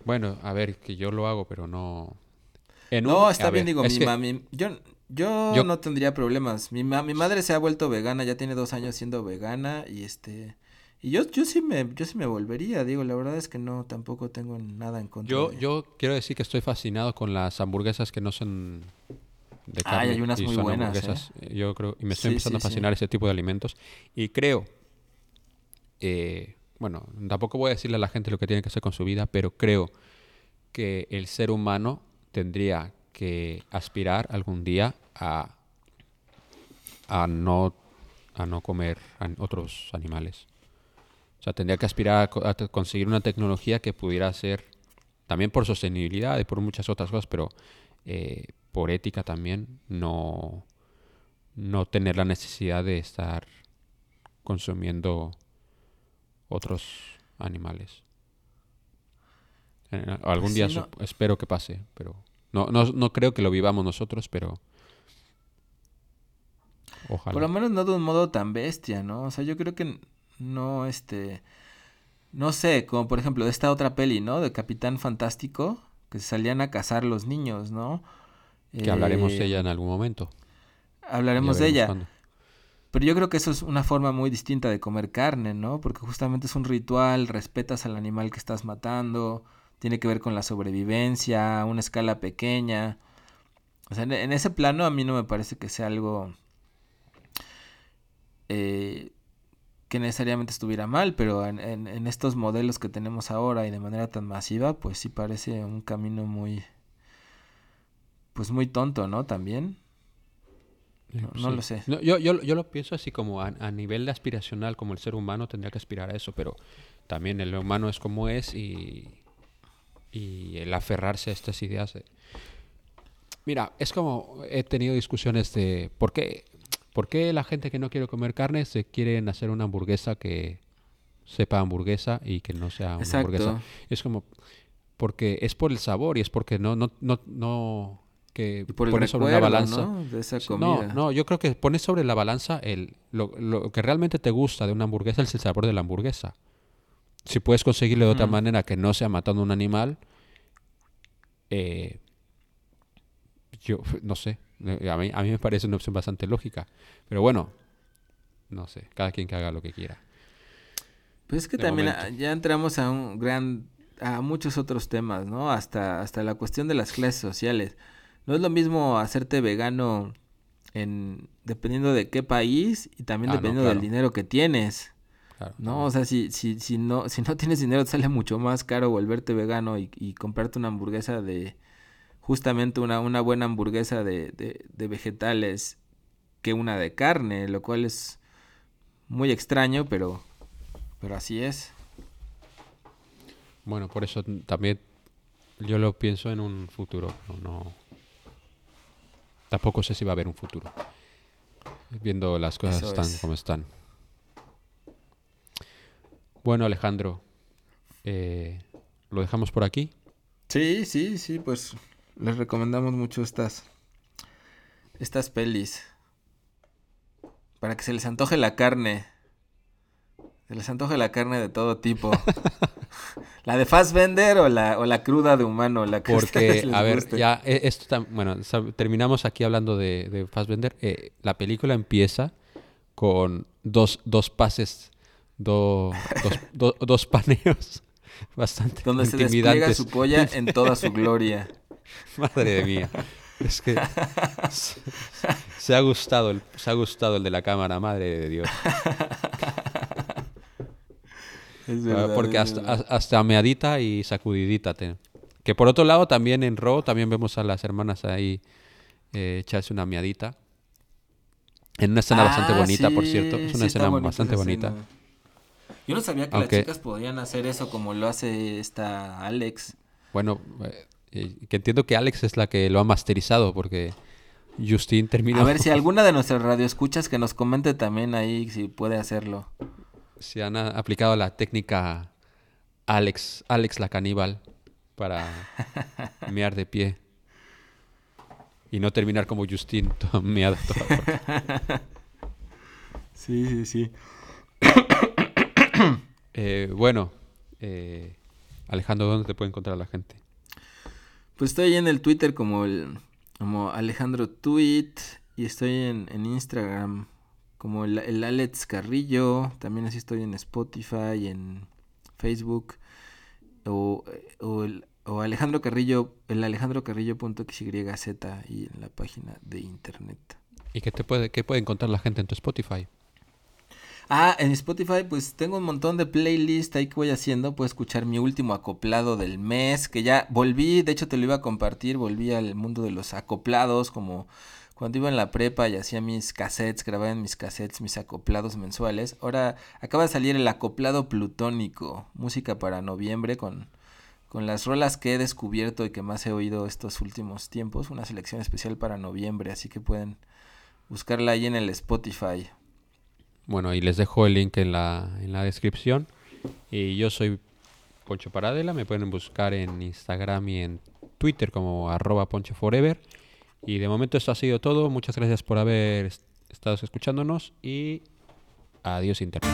Bueno, a ver, que yo lo hago, pero no. En No, está a bien, ver, digo, es mi que- mami. Yo, yo, Yo- no tendría problemas. Mi, ma- mi madre se ha vuelto vegana, ya tiene dos años siendo vegana y este. Y yo, yo sí me, yo sí me volvería, digo, la verdad es que no, tampoco tengo nada en contra. Yo, de- yo quiero decir que estoy fascinado con las hamburguesas que no son de carne. hay unas y muy son buenas, hamburguesas. Eh, Yo creo, y me estoy Sí, empezando sí, a sí. fascinar ese tipo de alimentos. Y creo, eh, bueno, tampoco voy a decirle a la gente lo que tiene que hacer con su vida, pero creo que el ser humano tendría que aspirar algún día a, a no a no comer otros animales. O sea, tendría que aspirar a, conseguir una tecnología que pudiera ser, también por sostenibilidad y por muchas otras cosas, pero eh, por ética también, no, no tener la necesidad de estar consumiendo otros animales. Eh, algún Pues día sí, no- sup- espero que pase, pero no, no, no creo que lo vivamos nosotros, pero ojalá. Por lo menos no de un modo tan bestia, ¿no? O sea, yo creo que no, este, no sé, como por ejemplo de esta otra peli, ¿no? De Capitán Fantástico, que salían a cazar los niños, ¿no? que hablaremos Eh, de ella en algún momento. Hablaremos de ella. cuándo. Pero yo creo que eso es una forma muy distinta de comer carne, ¿no? Porque justamente es un ritual, respetas al animal que estás matando, tiene que ver con la sobrevivencia, una escala pequeña. O sea, en, ese plano a mí no me parece que sea algo eh, que necesariamente estuviera mal, pero en, en- en estos modelos que tenemos ahora y de manera tan masiva, pues sí parece un camino muy, pues muy tonto, ¿no? También. No- no lo sé. No, yo, yo, yo lo pienso así como a, a nivel aspiracional, como el ser humano tendría que aspirar a eso, pero también el humano es como es y, y el aferrarse a estas ideas. de- Mira, es como he tenido discusiones de por qué, por qué la gente que no quiere comer carne se quieren hacer una hamburguesa que sepa hamburguesa y que no sea una Exacto. hamburguesa. Es como porque es por el sabor y es porque no no no no que por el pones sobre una balanza. ¿no? De esa comida. No, no, yo creo que pones sobre la balanza el, lo, lo que realmente te gusta de una hamburguesa es el sabor de la hamburguesa. Si puedes conseguirlo de otra manera que no sea matando a un animal, eh, yo no sé. A mí, a mí me parece una opción bastante lógica. Pero bueno, no sé, cada quien que haga lo que quiera. Pues es que de también ya entramos a un gran a muchos otros temas, ¿no? Hasta hasta la cuestión de las clases sociales. No es lo mismo hacerte vegano en dependiendo de qué país y también Ah, no, dependiendo del dinero que tienes. Claro. No, o sea, si, si, si no, si no tienes dinero, te sale mucho más caro volverte vegano y, y comprarte una hamburguesa de, justamente una, una buena hamburguesa de, de, de vegetales que una de carne, lo cual es muy extraño, pero, pero así es. Bueno, por eso también yo lo pienso en un futuro. No, no- tampoco sé si va a haber un futuro. Viendo las cosas Eso están es. como están. Bueno, Alejandro, eh, lo dejamos por aquí. Sí, sí, sí, pues les recomendamos mucho estas, estas pelis. Para que se les antoje la carne. Se les antoje la carne de todo tipo. la de Fassbender o la, o la cruda de humano, la que a Porque, les a ver, guste. ya, eh, esto bueno, terminamos aquí hablando de, de Fassbender. Eh, la película empieza con dos, dos pases, do- dos, do- dos paneos bastante Donde se despliega su polla en toda su gloria. Madre mía. Es que se, se ha gustado el, se ha gustado el de la cámara, madre de Dios. Es Ah, verdad, Porque es hasta, verdad. hasta meadita y sacudidita. te- Que por otro lado, también en Raw, también vemos a las hermanas ahí eh, echarse una meadita. En una escena bastante Ah, bonita, por cierto. Es una escena bonita bastante bonita. escena. Yo no sabía que las chicas podían hacer eso como lo hace esta Alex. Bueno, eh, eh, que entiendo que Alex es la que lo ha masterizado, porque Justin terminó. A ver si alguna de nuestras radioescuchas que nos comente también ahí si puede hacerlo. Se han aplicado la técnica Alex, Alex la caníbal para mear de pie. Y no terminar como Justin, meada toda. Sí, sí, sí. Eh, bueno, eh, Alejandro, ¿dónde te puede encontrar la gente? Pues estoy en el Twitter como el como Alejandro Tweet y estoy en, en Instagram como el, el Alex Carrillo, también así estoy en Spotify, en Facebook o, o el o Alejandro Carrillo, el Alejandro Carrillo.xyz y en la página de internet. ¿Y qué, te puede, qué puede encontrar la gente en tu Spotify? Ah, en Spotify pues tengo un montón de playlists ahí que voy haciendo. Puedes escuchar mi último acoplado del mes, que ya volví, de hecho te lo iba a compartir, volví al mundo de los acoplados, como cuando iba en la prepa y hacía mis cassettes, grababa en mis cassettes mis acoplados mensuales. Ahora acaba de salir el acoplado plutónico, música para noviembre con, con las rolas que he descubierto y que más he oído estos últimos tiempos. Una selección especial para noviembre, así que pueden buscarla ahí en el Spotify. Bueno, y les dejo el link en la, en la descripción. Y yo soy Poncho Paradela, me pueden buscar en Instagram y en Twitter como arroba ponchoforever. Y de momento esto ha sido todo. Muchas gracias por haber est- estado escuchándonos y adiós Internet.